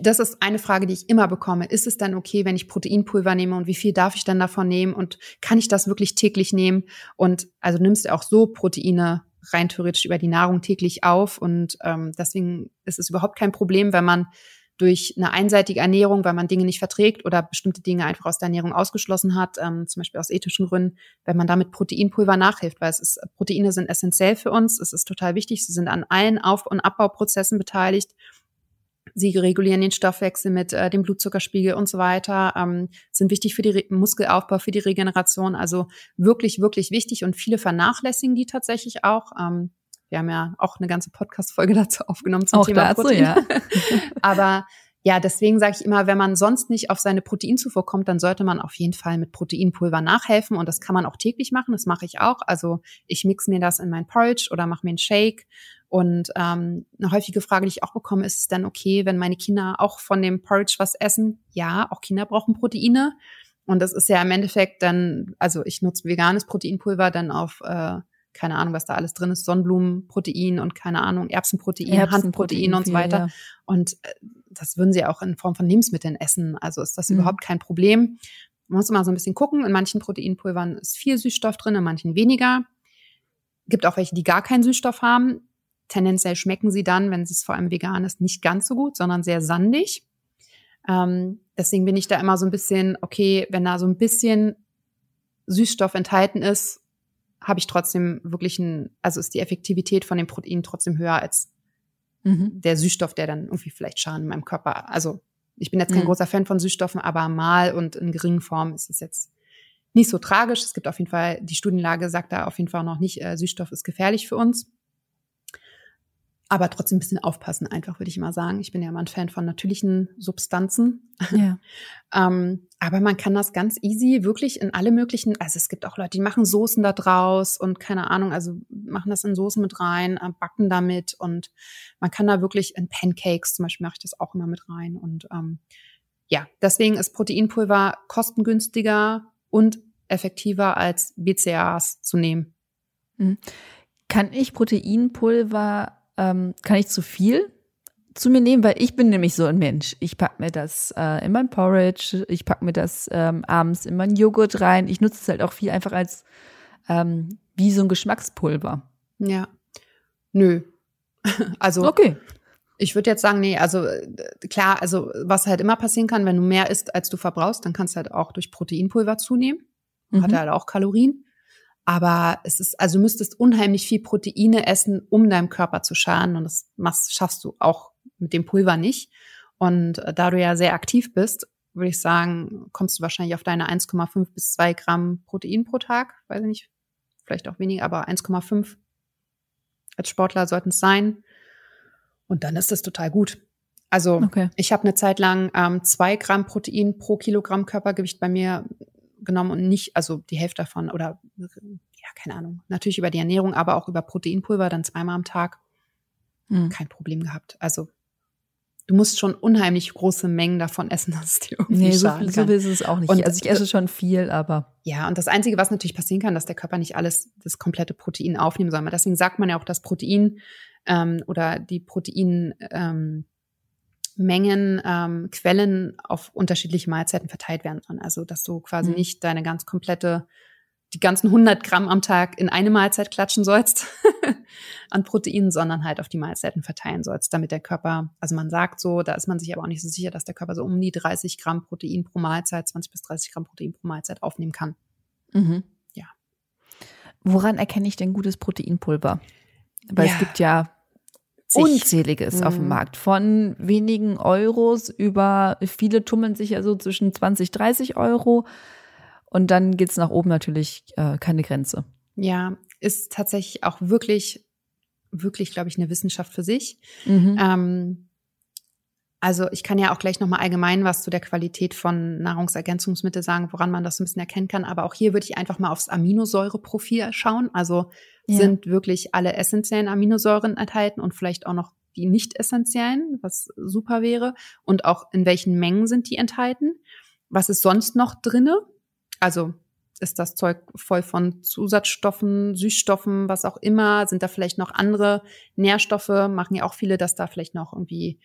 das ist eine Frage, die ich immer bekomme. Ist es dann okay, wenn ich Proteinpulver nehme und wie viel darf ich dann davon nehmen und kann ich das wirklich täglich nehmen? Und also nimmst du auch so Proteine rein theoretisch über die Nahrung täglich auf. Und ähm, deswegen ist es überhaupt kein Problem, wenn man durch eine einseitige Ernährung, weil man Dinge nicht verträgt oder bestimmte Dinge einfach aus der Ernährung ausgeschlossen hat, ähm, zum Beispiel aus ethischen Gründen, wenn man damit Proteinpulver nachhilft, weil es ist, Proteine sind essentiell für uns, es ist total wichtig, sie sind an allen Auf- und Abbauprozessen beteiligt Sie regulieren den Stoffwechsel mit äh, dem Blutzuckerspiegel und so weiter, ähm, sind wichtig für den Muskelaufbau, für die Regeneration. Also wirklich, wirklich wichtig und viele vernachlässigen die tatsächlich auch. Ähm, wir haben ja auch eine ganze Podcast-Folge dazu aufgenommen zum auch Thema dazu, Protein. Ja. Aber ja, deswegen sage ich immer, wenn man sonst nicht auf seine Proteinzufuhr kommt, dann sollte man auf jeden Fall mit Proteinpulver nachhelfen und das kann man auch täglich machen. Das mache ich auch. Also ich mix mir das in mein Porridge oder mache mir einen Shake. Und ähm, eine häufige Frage, die ich auch bekomme, ist es dann okay, wenn meine Kinder auch von dem Porridge was essen? Ja, auch Kinder brauchen Proteine. Und das ist ja im Endeffekt dann, also ich nutze veganes Proteinpulver dann auf äh, keine Ahnung, was da alles drin ist, Sonnenblumenprotein und keine Ahnung, Erbsenprotein, Erbsenprotein Handprotein und so weiter. Ja. Und äh, das würden sie auch in Form von Lebensmitteln essen. Also ist das mhm. überhaupt kein Problem. Man muss immer so ein bisschen gucken. In manchen Proteinpulvern ist viel Süßstoff drin, in manchen weniger. Gibt auch welche, die gar keinen Süßstoff haben. Tendenziell schmecken sie dann, wenn es vor allem vegan ist, nicht ganz so gut, sondern sehr sandig. Ähm, deswegen bin ich da immer so ein bisschen, okay, wenn da so ein bisschen Süßstoff enthalten ist, habe ich trotzdem wirklich ein, also ist die Effektivität von den Proteinen trotzdem höher als mhm. der Süßstoff, der dann irgendwie vielleicht Schaden in meinem Körper. Also ich bin jetzt kein mhm. großer Fan von Süßstoffen, aber mal und in geringen Formen ist es jetzt nicht so tragisch. Es gibt auf jeden Fall, die Studienlage sagt da auf jeden Fall noch nicht, äh, Süßstoff ist gefährlich für uns aber trotzdem ein bisschen aufpassen, einfach würde ich immer sagen. Ich bin ja immer ein Fan von natürlichen Substanzen. Ja. ähm, aber man kann das ganz easy wirklich in alle möglichen, also es gibt auch Leute, die machen Soßen da draus und keine Ahnung, also machen das in Soßen mit rein, äh, backen damit und man kann da wirklich in Pancakes zum Beispiel mache ich das auch immer mit rein und ähm, ja, deswegen ist Proteinpulver kostengünstiger und effektiver als BCAAs zu nehmen. Mhm. Kann ich Proteinpulver ähm, kann ich zu viel zu mir nehmen, weil ich bin nämlich so ein Mensch. Ich pack mir das äh, in mein Porridge, ich pack mir das ähm, abends in meinen Joghurt rein. Ich nutze es halt auch viel einfach als ähm, wie so ein Geschmackspulver. Ja. Nö. also okay. Ich würde jetzt sagen, nee, also äh, klar, also was halt immer passieren kann, wenn du mehr isst, als du verbrauchst, dann kannst du halt auch durch Proteinpulver zunehmen. Mhm. Hat halt auch Kalorien. Aber es ist, also du müsstest unheimlich viel Proteine essen, um deinem Körper zu schaden. Und das machst, schaffst du auch mit dem Pulver nicht. Und äh, da du ja sehr aktiv bist, würde ich sagen, kommst du wahrscheinlich auf deine 1,5 bis 2 Gramm Protein pro Tag. Weiß ich nicht, vielleicht auch weniger, aber 1,5 als Sportler sollten es sein. Und dann ist das total gut. Also okay. ich habe eine Zeit lang ähm, zwei Gramm Protein pro Kilogramm Körpergewicht bei mir genommen und nicht, also die Hälfte davon oder ja, keine Ahnung, natürlich über die Ernährung, aber auch über Proteinpulver, dann zweimal am Tag. Mhm. Kein Problem gehabt. Also du musst schon unheimlich große Mengen davon essen, dass es dir irgendwie nee, so, viel, so ist es auch nicht. Und, also ich esse schon viel, aber. Ja, und das Einzige, was natürlich passieren kann, dass der Körper nicht alles, das komplette Protein aufnehmen soll. Deswegen sagt man ja auch, dass Protein ähm, oder die Protein ähm, Mengen ähm, Quellen auf unterschiedliche Mahlzeiten verteilt werden sollen. Also dass du quasi mhm. nicht deine ganz komplette die ganzen 100 Gramm am Tag in eine Mahlzeit klatschen sollst an Proteinen, sondern halt auf die Mahlzeiten verteilen sollst, damit der Körper, also man sagt so, da ist man sich aber auch nicht so sicher, dass der Körper so um die 30 Gramm Protein pro Mahlzeit, 20 bis 30 Gramm Protein pro Mahlzeit aufnehmen kann. Mhm. Ja. Woran erkenne ich denn gutes Proteinpulver? Weil Ja. es gibt ja Unzähliges auf dem Mhm. Markt. Von wenigen Euros über, viele tummeln sich ja so zwischen 20, 30 Euro. Und dann geht's nach oben natürlich äh, keine Grenze. Ja, ist tatsächlich auch wirklich, wirklich, glaube ich, eine Wissenschaft für sich. Mhm. Ähm, also ich kann ja auch gleich nochmal allgemein was zu der Qualität von Nahrungsergänzungsmitteln sagen, woran man das ein bisschen erkennen kann. Aber auch hier würde ich einfach mal aufs Aminosäureprofil schauen. Also Ja. sind wirklich alle essentiellen Aminosäuren enthalten und vielleicht auch noch die nicht essentiellen, was super wäre. Und auch in welchen Mengen sind die enthalten? Was ist sonst noch drinne? Also ist das Zeug voll von Zusatzstoffen, Süßstoffen, was auch immer? Sind da vielleicht noch andere Nährstoffe? Machen ja auch viele, dass da vielleicht noch irgendwie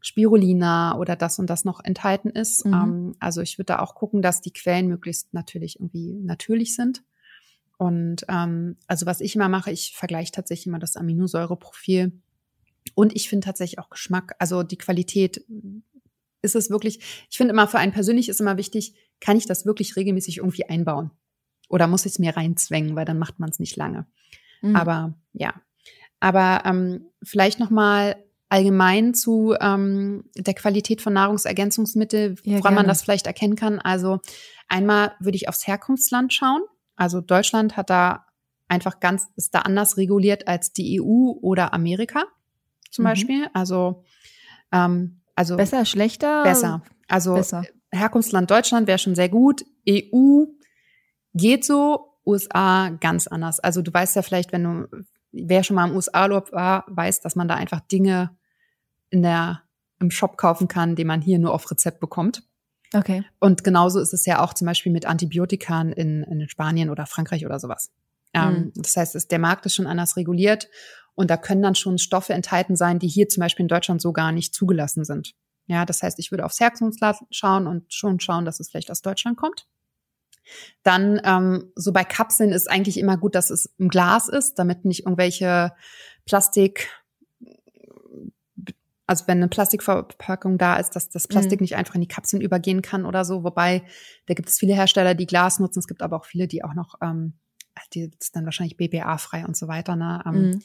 Spirulina oder das und das noch enthalten ist. Mhm. Ähm, also ich würde da auch gucken, dass die Quellen möglichst natürlich irgendwie natürlich sind. Und ähm, also was ich immer mache, ich vergleiche tatsächlich immer das Aminosäureprofil. Und ich finde tatsächlich auch Geschmack, also die Qualität ist es wirklich, ich finde immer für einen persönlich ist immer wichtig, kann ich das wirklich regelmäßig irgendwie einbauen? Oder muss ich es mir reinzwängen, weil dann macht man es nicht lange. Mhm. Aber ja. Aber ähm, vielleicht noch mal allgemein zu ähm, der Qualität von Nahrungsergänzungsmitteln, Ja, woran man gerne. das vielleicht erkennen kann. Also einmal würde ich aufs Herkunftsland schauen. Also Deutschland hat da einfach ganz, ist da anders reguliert als die EU oder Amerika zum Mhm. Beispiel. Also, ähm, also besser, schlechter? besser. Also Besser. Herkunftsland Deutschland wäre schon sehr gut. EU geht so, USA ganz anders. Also du weißt ja vielleicht, wenn du, wer schon mal im USA-Urlaub war, weiß, dass man da einfach Dinge in der, im Shop kaufen kann, die man hier nur auf Rezept bekommt. Okay. Und genauso ist es ja auch zum Beispiel mit Antibiotika in, in Spanien oder Frankreich oder sowas. Ähm, Mhm. Das heißt, es, der Markt ist schon anders reguliert und da können dann schon Stoffe enthalten sein, die hier zum Beispiel in Deutschland so gar nicht zugelassen sind. Ja, das heißt, ich würde aufs Herkunftsland schauen und schon schauen, dass es vielleicht aus Deutschland kommt. Dann ähm, so bei Kapseln ist eigentlich immer gut, dass es im Glas ist, damit nicht irgendwelche Plastik, also wenn eine Plastikverpackung da ist, dass das Plastik Mhm. nicht einfach in die Kapseln übergehen kann oder so. Wobei, da gibt es viele Hersteller, die Glas nutzen. Es gibt aber auch viele, die auch noch, ähm, die ist dann wahrscheinlich BPA-frei und so weiter. Ne? Ähm, Mhm.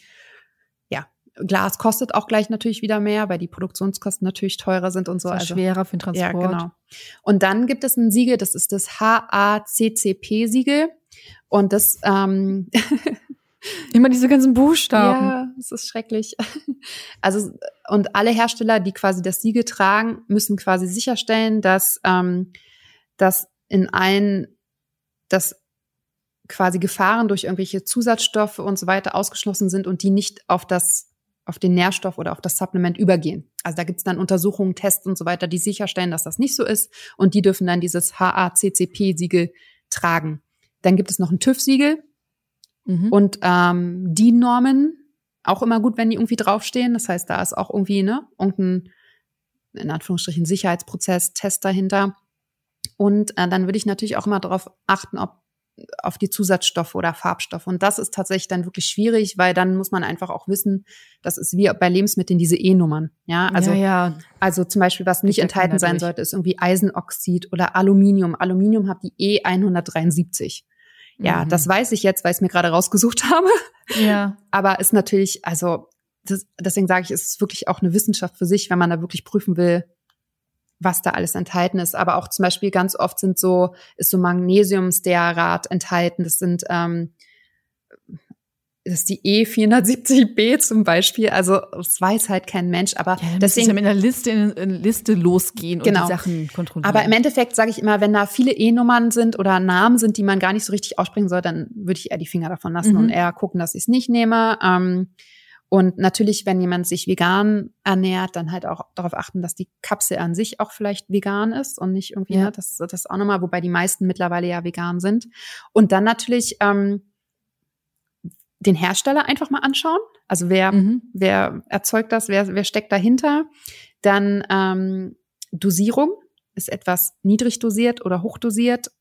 Ja, Glas kostet auch gleich natürlich wieder mehr, weil die Produktionskosten natürlich teurer sind und so. So Also, schwerer für den Transport. ja, genau. Und dann gibt es ein Siegel, das ist das HACCP-Siegel. Und das, ähm, Immer diese ganzen Buchstaben. ja, es ist schrecklich. Also, und alle Hersteller, die quasi das Siegel tragen, müssen quasi sicherstellen, dass, ähm, dass in allen, dass quasi Gefahren durch irgendwelche Zusatzstoffe und so weiter ausgeschlossen sind und die nicht auf das, auf den Nährstoff oder auf das Supplement übergehen. Also da gibt es dann Untersuchungen, Tests und so weiter, die sicherstellen, dass das nicht so ist und die dürfen dann dieses HACCP-Siegel tragen. Dann gibt es noch ein TÜV-Siegel, Mhm. und ähm, die Normen, auch immer gut, wenn die irgendwie draufstehen. Das heißt, da ist auch irgendwie, ne, irgendein, in Anführungsstrichen, Sicherheitsprozess, Test dahinter. Und äh, dann würde ich natürlich auch immer darauf achten, ob auf die Zusatzstoffe oder Farbstoffe. Und das ist tatsächlich dann wirklich schwierig, weil dann muss man einfach auch wissen, das ist wie bei Lebensmitteln diese E-Nummern. Ja, also ja, ja. also zum Beispiel, was nicht enthalten sein sollte, ist irgendwie Eisenoxid oder Aluminium. Aluminium hat die E173. Ja, Mhm. das weiß ich jetzt, weil ich es mir gerade rausgesucht habe. Ja. Aber ist natürlich, also das, deswegen sage ich, es ist wirklich auch eine Wissenschaft für sich, wenn man da wirklich prüfen will, was da alles enthalten ist. Aber auch zum Beispiel ganz oft sind so, ist so Magnesiumstearat enthalten. Das sind ähm, das ist die E470b zum Beispiel. Also das weiß halt kein Mensch, aber Ja, deswegen ja mit einer Liste in, in Liste losgehen und Genau. die Sachen kontrollieren. Aber im Endeffekt sage ich immer, wenn da viele E-Nummern sind oder Namen sind, die man gar nicht so richtig aussprechen soll, dann würde ich eher die Finger davon lassen Mhm. und eher gucken, dass ich es nicht nehme. Ähm, und natürlich, wenn jemand sich vegan ernährt, dann halt auch darauf achten, dass die Kapsel an sich auch vielleicht vegan ist und nicht irgendwie, Ja. ne, das, das auch nochmal, wobei die meisten mittlerweile ja vegan sind. Und dann natürlich ähm, den Hersteller einfach mal anschauen. Also wer, Mhm. wer erzeugt das, wer, wer steckt dahinter. Dann ähm, Dosierung ist etwas niedrig dosiert oder hochdosiert.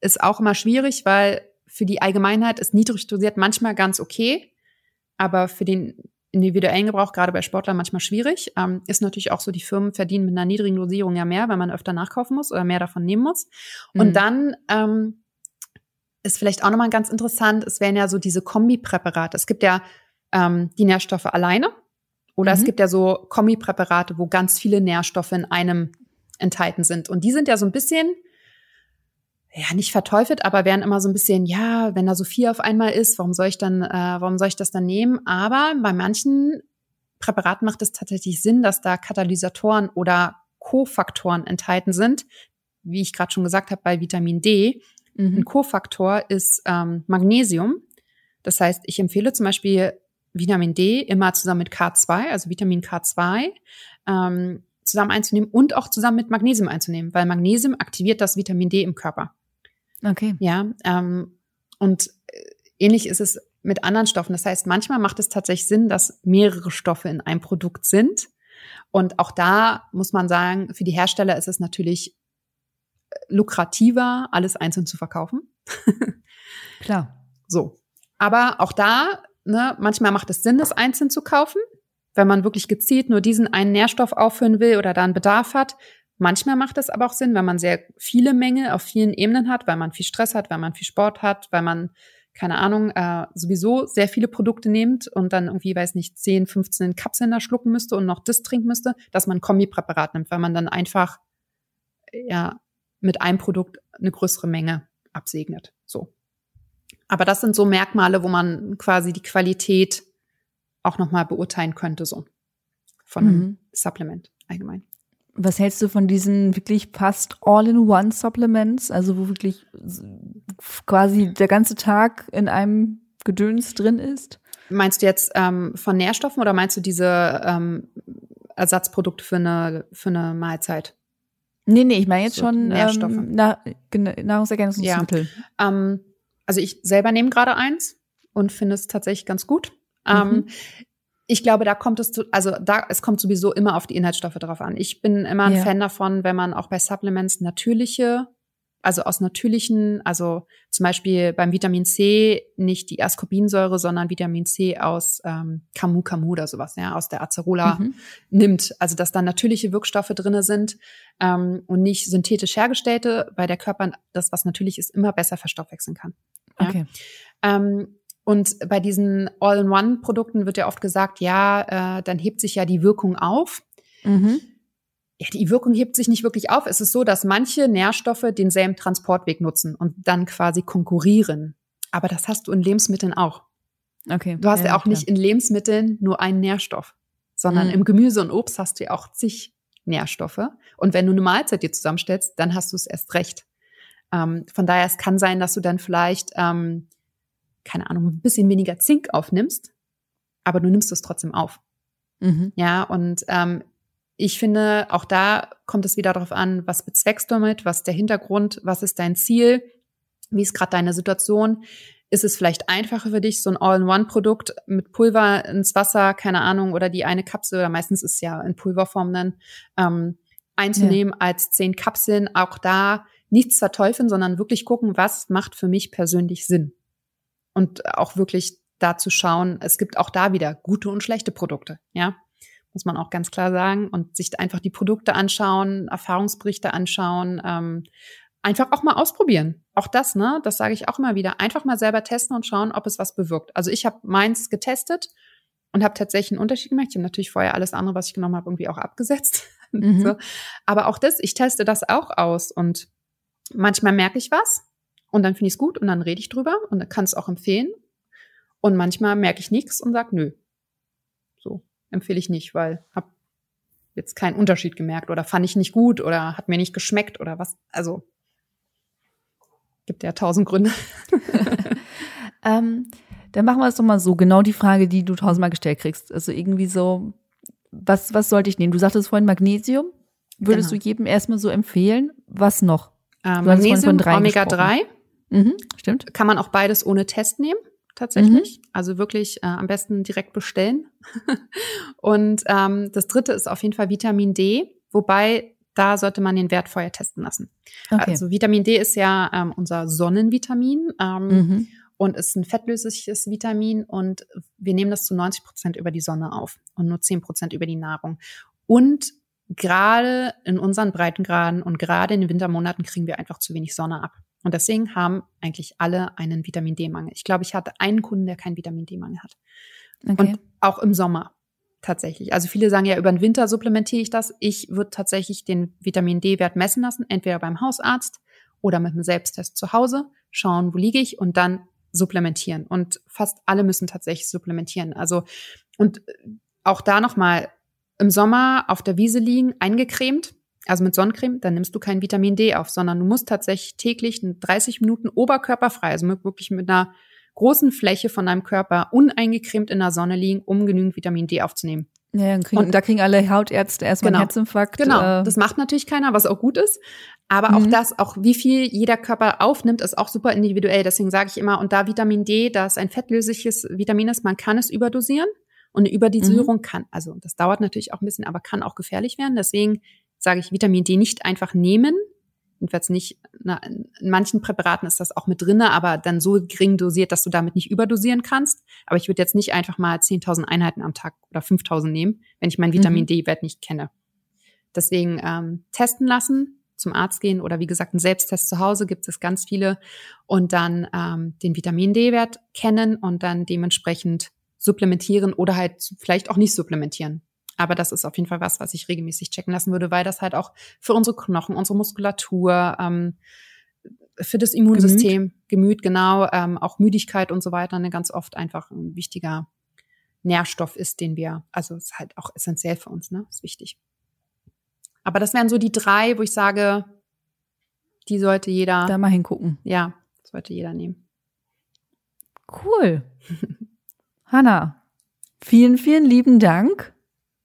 Ist auch immer schwierig, weil für die Allgemeinheit ist niedrig dosiert manchmal ganz okay, aber für den individuellen Gebrauch, gerade bei Sportlern, manchmal schwierig. Ähm, ist natürlich auch so, die Firmen verdienen mit einer niedrigen Dosierung ja mehr, weil man öfter nachkaufen muss oder mehr davon nehmen muss. Und mhm. dann ähm, ist vielleicht auch nochmal ganz interessant, es wären ja so diese Kombipräparate. Es gibt ja ähm, die Nährstoffe alleine oder mhm. es gibt ja so Kombipräparate, wo ganz viele Nährstoffe in einem enthalten sind. Und die sind ja so ein bisschen, ja, nicht verteufelt, aber wären immer so ein bisschen, ja, wenn da so viel auf einmal ist, warum soll ich dann, äh, warum soll ich das dann nehmen? Aber bei manchen Präparaten macht es tatsächlich Sinn, dass da Katalysatoren oder Kofaktoren enthalten sind, wie ich gerade schon gesagt habe bei Vitamin D. Mhm. Ein Kofaktor ist ähm, Magnesium. Das heißt, ich empfehle zum Beispiel Vitamin D immer zusammen mit K2, also Vitamin K2, ähm, zusammen einzunehmen und auch zusammen mit Magnesium einzunehmen, weil Magnesium aktiviert das Vitamin D im Körper. Okay. Ja, ähm, und äh, ähnlich ist es mit anderen Stoffen. Das heißt, manchmal macht es tatsächlich Sinn, dass mehrere Stoffe in einem Produkt sind. Und auch da muss man sagen, für die Hersteller ist es natürlich lukrativer, alles einzeln zu verkaufen. Klar. So. Aber auch da, ne, manchmal macht es Sinn, das einzeln zu kaufen, wenn man wirklich gezielt nur diesen einen Nährstoff auffüllen will oder da einen Bedarf hat. Manchmal macht es aber auch Sinn, wenn man sehr viele Menge auf vielen Ebenen hat, weil man viel Stress hat, weil man viel Sport hat, weil man, keine Ahnung, äh, sowieso sehr viele Produkte nimmt und dann irgendwie, weiß nicht, 10, 15 Kapseln da schlucken müsste und noch das trinken müsste, dass man ein Kombipräparat nimmt, weil man dann einfach ja mit einem Produkt eine größere Menge absegnet. So. Aber das sind so Merkmale, wo man quasi die Qualität auch nochmal beurteilen könnte, so von einem mhm. Supplement allgemein. Was hältst du von diesen wirklich fast All-in-One-Supplements, also wo wirklich quasi der ganze Tag in einem Gedöns drin ist? Meinst du jetzt ähm, von Nährstoffen oder meinst du diese ähm, Ersatzprodukte für eine, für eine Mahlzeit? Nee, nee, ich meine jetzt so, schon Nährstoffe. Ähm, Na, Nahrungsergänzungsmittel. Ja. Ähm, also ich selber nehme gerade eins und finde es tatsächlich ganz gut. Ähm, mhm. Ähm, ich glaube, da kommt es zu, also da, es kommt sowieso immer auf die Inhaltsstoffe drauf an. Ich bin immer ein ja. Fan davon, wenn man auch bei Supplements natürliche, also aus natürlichen, also zum Beispiel beim Vitamin C nicht die Ascorbinsäure, sondern Vitamin C aus ähm, Camu Camu oder sowas, ja, aus der Acerola mhm. nimmt. Also dass da natürliche Wirkstoffe drinne sind ähm, und nicht synthetisch hergestellte, weil der Körper das, was natürlich ist, immer besser verstoffwechseln kann. Ja? Okay. Ähm, und bei diesen All-in-One-Produkten wird ja oft gesagt, ja, äh, dann hebt sich ja die Wirkung auf. Mhm. Ja, die Wirkung hebt sich nicht wirklich auf. Es ist so, dass manche Nährstoffe denselben Transportweg nutzen und dann quasi konkurrieren. Aber das hast du in Lebensmitteln auch. Okay. Du hast ja, ja auch klar. nicht in Lebensmitteln nur einen Nährstoff, sondern mhm. im Gemüse und Obst hast du ja auch zig Nährstoffe. Und wenn du eine Mahlzeit dir zusammenstellst, dann hast du es erst recht. Ähm, von daher, es kann sein, dass du dann vielleicht ähm, keine Ahnung, ein bisschen weniger Zink aufnimmst, aber du nimmst es trotzdem auf. Mhm. Ja, und ähm, ich finde, auch da kommt es wieder darauf an, was bezweckst du damit, was ist der Hintergrund, was ist dein Ziel, wie ist gerade deine Situation. Ist es vielleicht einfacher für dich, so ein All-in-One-Produkt mit Pulver ins Wasser, keine Ahnung, oder die eine Kapsel, oder meistens ist es ja in Pulverform dann, ähm, einzunehmen ja. als zehn Kapseln. Auch da nichts verteufeln, sondern wirklich gucken, was macht für mich persönlich Sinn und auch wirklich da zu schauen, es gibt auch da wieder gute und schlechte Produkte, ja. Muss man auch ganz klar sagen. Und sich einfach die Produkte anschauen, Erfahrungsberichte anschauen, ähm, einfach auch mal ausprobieren. Auch das, ne, das sage ich auch immer wieder. Einfach mal selber testen und schauen, ob es was bewirkt. Also ich habe meins getestet und habe tatsächlich einen Unterschied gemacht. Ich habe natürlich vorher alles andere, was ich genommen habe, irgendwie auch abgesetzt. Mhm. so. Aber auch das, ich teste das auch aus und manchmal merke ich was und dann finde ich es gut und dann rede ich drüber und kann es auch empfehlen. Und manchmal merke ich nichts und sage, nö. So, empfehle ich nicht, weil habe jetzt keinen Unterschied gemerkt oder fand ich nicht gut oder hat mir nicht geschmeckt oder was. Also gibt ja tausend Gründe. ähm, dann machen wir es doch mal so. Genau die Frage, die du tausendmal gestellt kriegst. Also irgendwie so, was, was sollte ich nehmen? Du sagtest vorhin Magnesium. Würdest genau. du jedem erstmal so empfehlen? Was noch? Äh, Magnesium, Omega-3 Mhm, stimmt. Kann man auch beides ohne Test nehmen, tatsächlich. Mhm. Also wirklich äh, am besten direkt bestellen. und ähm, das dritte ist auf jeden Fall Vitamin D, wobei da sollte man den Wert vorher testen lassen. Okay. Also Vitamin D ist ja ähm, unser Sonnenvitamin. Ähm, Mhm. und ist ein fettlösliches Vitamin und wir nehmen das zu 90 Prozent über die Sonne auf und nur 10 Prozent über die Nahrung. Und gerade in unseren Breitengraden und gerade in den Wintermonaten kriegen wir einfach zu wenig Sonne ab. Und deswegen haben eigentlich alle einen Vitamin D-Mangel. Ich glaube, ich hatte einen Kunden, der keinen Vitamin D-Mangel hat. Okay. Und auch im Sommer tatsächlich. Also viele sagen ja, über den Winter supplementiere ich das. Ich würde tatsächlich den Vitamin D-Wert messen lassen, entweder beim Hausarzt oder mit einem Selbsttest zu Hause, schauen, wo liege ich und dann supplementieren. Und fast alle müssen tatsächlich supplementieren. Also, und auch da nochmal, im Sommer auf der Wiese liegen, eingecremt, also mit Sonnencreme, dann nimmst du kein Vitamin D auf, sondern du musst tatsächlich täglich 30 Minuten oberkörperfrei, also wirklich mit einer großen Fläche von deinem Körper uneingecremt in der Sonne liegen, um genügend Vitamin D aufzunehmen. Ja, kriegen, Und- da kriegen alle Hautärzte erstmal Genau. einen Herzinfarkt. Genau, Äh, das macht natürlich keiner, was auch gut ist. Aber auch Mhm. das, auch wie viel jeder Körper aufnimmt, ist auch super individuell. Deswegen sage ich immer, und da Vitamin D, da es ein fettlösliches Vitamin ist, man kann es überdosieren. Und eine Überdosierung kann, also das dauert natürlich auch ein bisschen, aber kann auch gefährlich werden. Deswegen sage ich, Vitamin D nicht einfach nehmen. Jedenfalls nicht, na, in manchen Präparaten ist das auch mit drinne, aber dann so gering dosiert, dass du damit nicht überdosieren kannst. Aber ich würde jetzt nicht einfach mal 10.000 Einheiten am Tag oder 5.000 nehmen, wenn ich meinen Vitamin Mhm. D-Wert nicht kenne. Deswegen ähm, testen lassen, zum Arzt gehen oder wie gesagt einen Selbsttest zu Hause gibt es ganz viele und dann ähm, den Vitamin D-Wert kennen und dann dementsprechend supplementieren oder halt vielleicht auch nicht supplementieren. Aber das ist auf jeden Fall was, was ich regelmäßig checken lassen würde, weil das halt auch für unsere Knochen, unsere Muskulatur, ähm, für das Immunsystem, Gemüt, genau, ähm, auch Müdigkeit und so weiter, ne, ganz oft einfach ein wichtiger Nährstoff ist, den wir, also ist halt auch essentiell für uns, ne, ist wichtig. Aber das wären so die drei, wo ich sage, die sollte jeder, da mal hingucken. ja, sollte jeder nehmen. Cool. Hanna, vielen, vielen lieben Dank.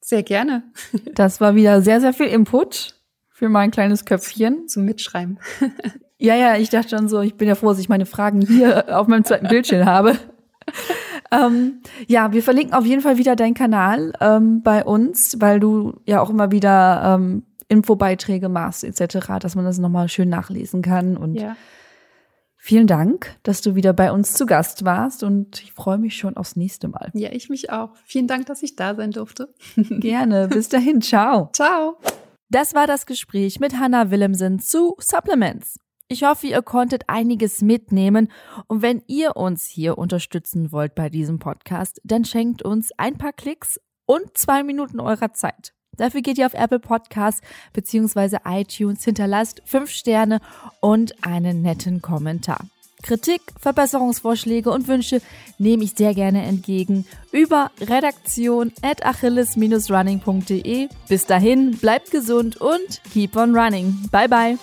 Sehr gerne Das war wieder sehr, sehr viel Input für mein kleines Köpfchen. zum Mitschreiben. Ja, ja, ich dachte schon so, ich bin ja froh, dass ich meine Fragen hier auf meinem zweiten Bildschirm habe. ähm, ja, wir verlinken auf jeden Fall wieder deinen Kanal ähm, bei uns, weil du ja auch immer wieder ähm, Infobeiträge machst etc., dass man das nochmal schön nachlesen kann. Und Ja. Vielen Dank, dass du wieder bei uns zu Gast warst und ich freue mich schon aufs nächste Mal. ja, ich mich auch. Vielen Dank, dass ich da sein durfte. Gerne. Bis dahin. Ciao. Ciao. Das war das Gespräch mit Hannah Willemsen zu Supplements. Ich hoffe, ihr konntet einiges mitnehmen und wenn ihr uns hier unterstützen wollt bei diesem Podcast, dann schenkt uns ein paar Klicks und zwei Minuten eurer Zeit. Dafür geht ihr auf Apple Podcasts beziehungsweise iTunes, hinterlasst fünf Sterne und einen netten Kommentar. Kritik, Verbesserungsvorschläge und Wünsche nehme ich sehr gerne entgegen über redaktion at achilles-running.de. Bis dahin, bleibt gesund und keep on running. Bye bye.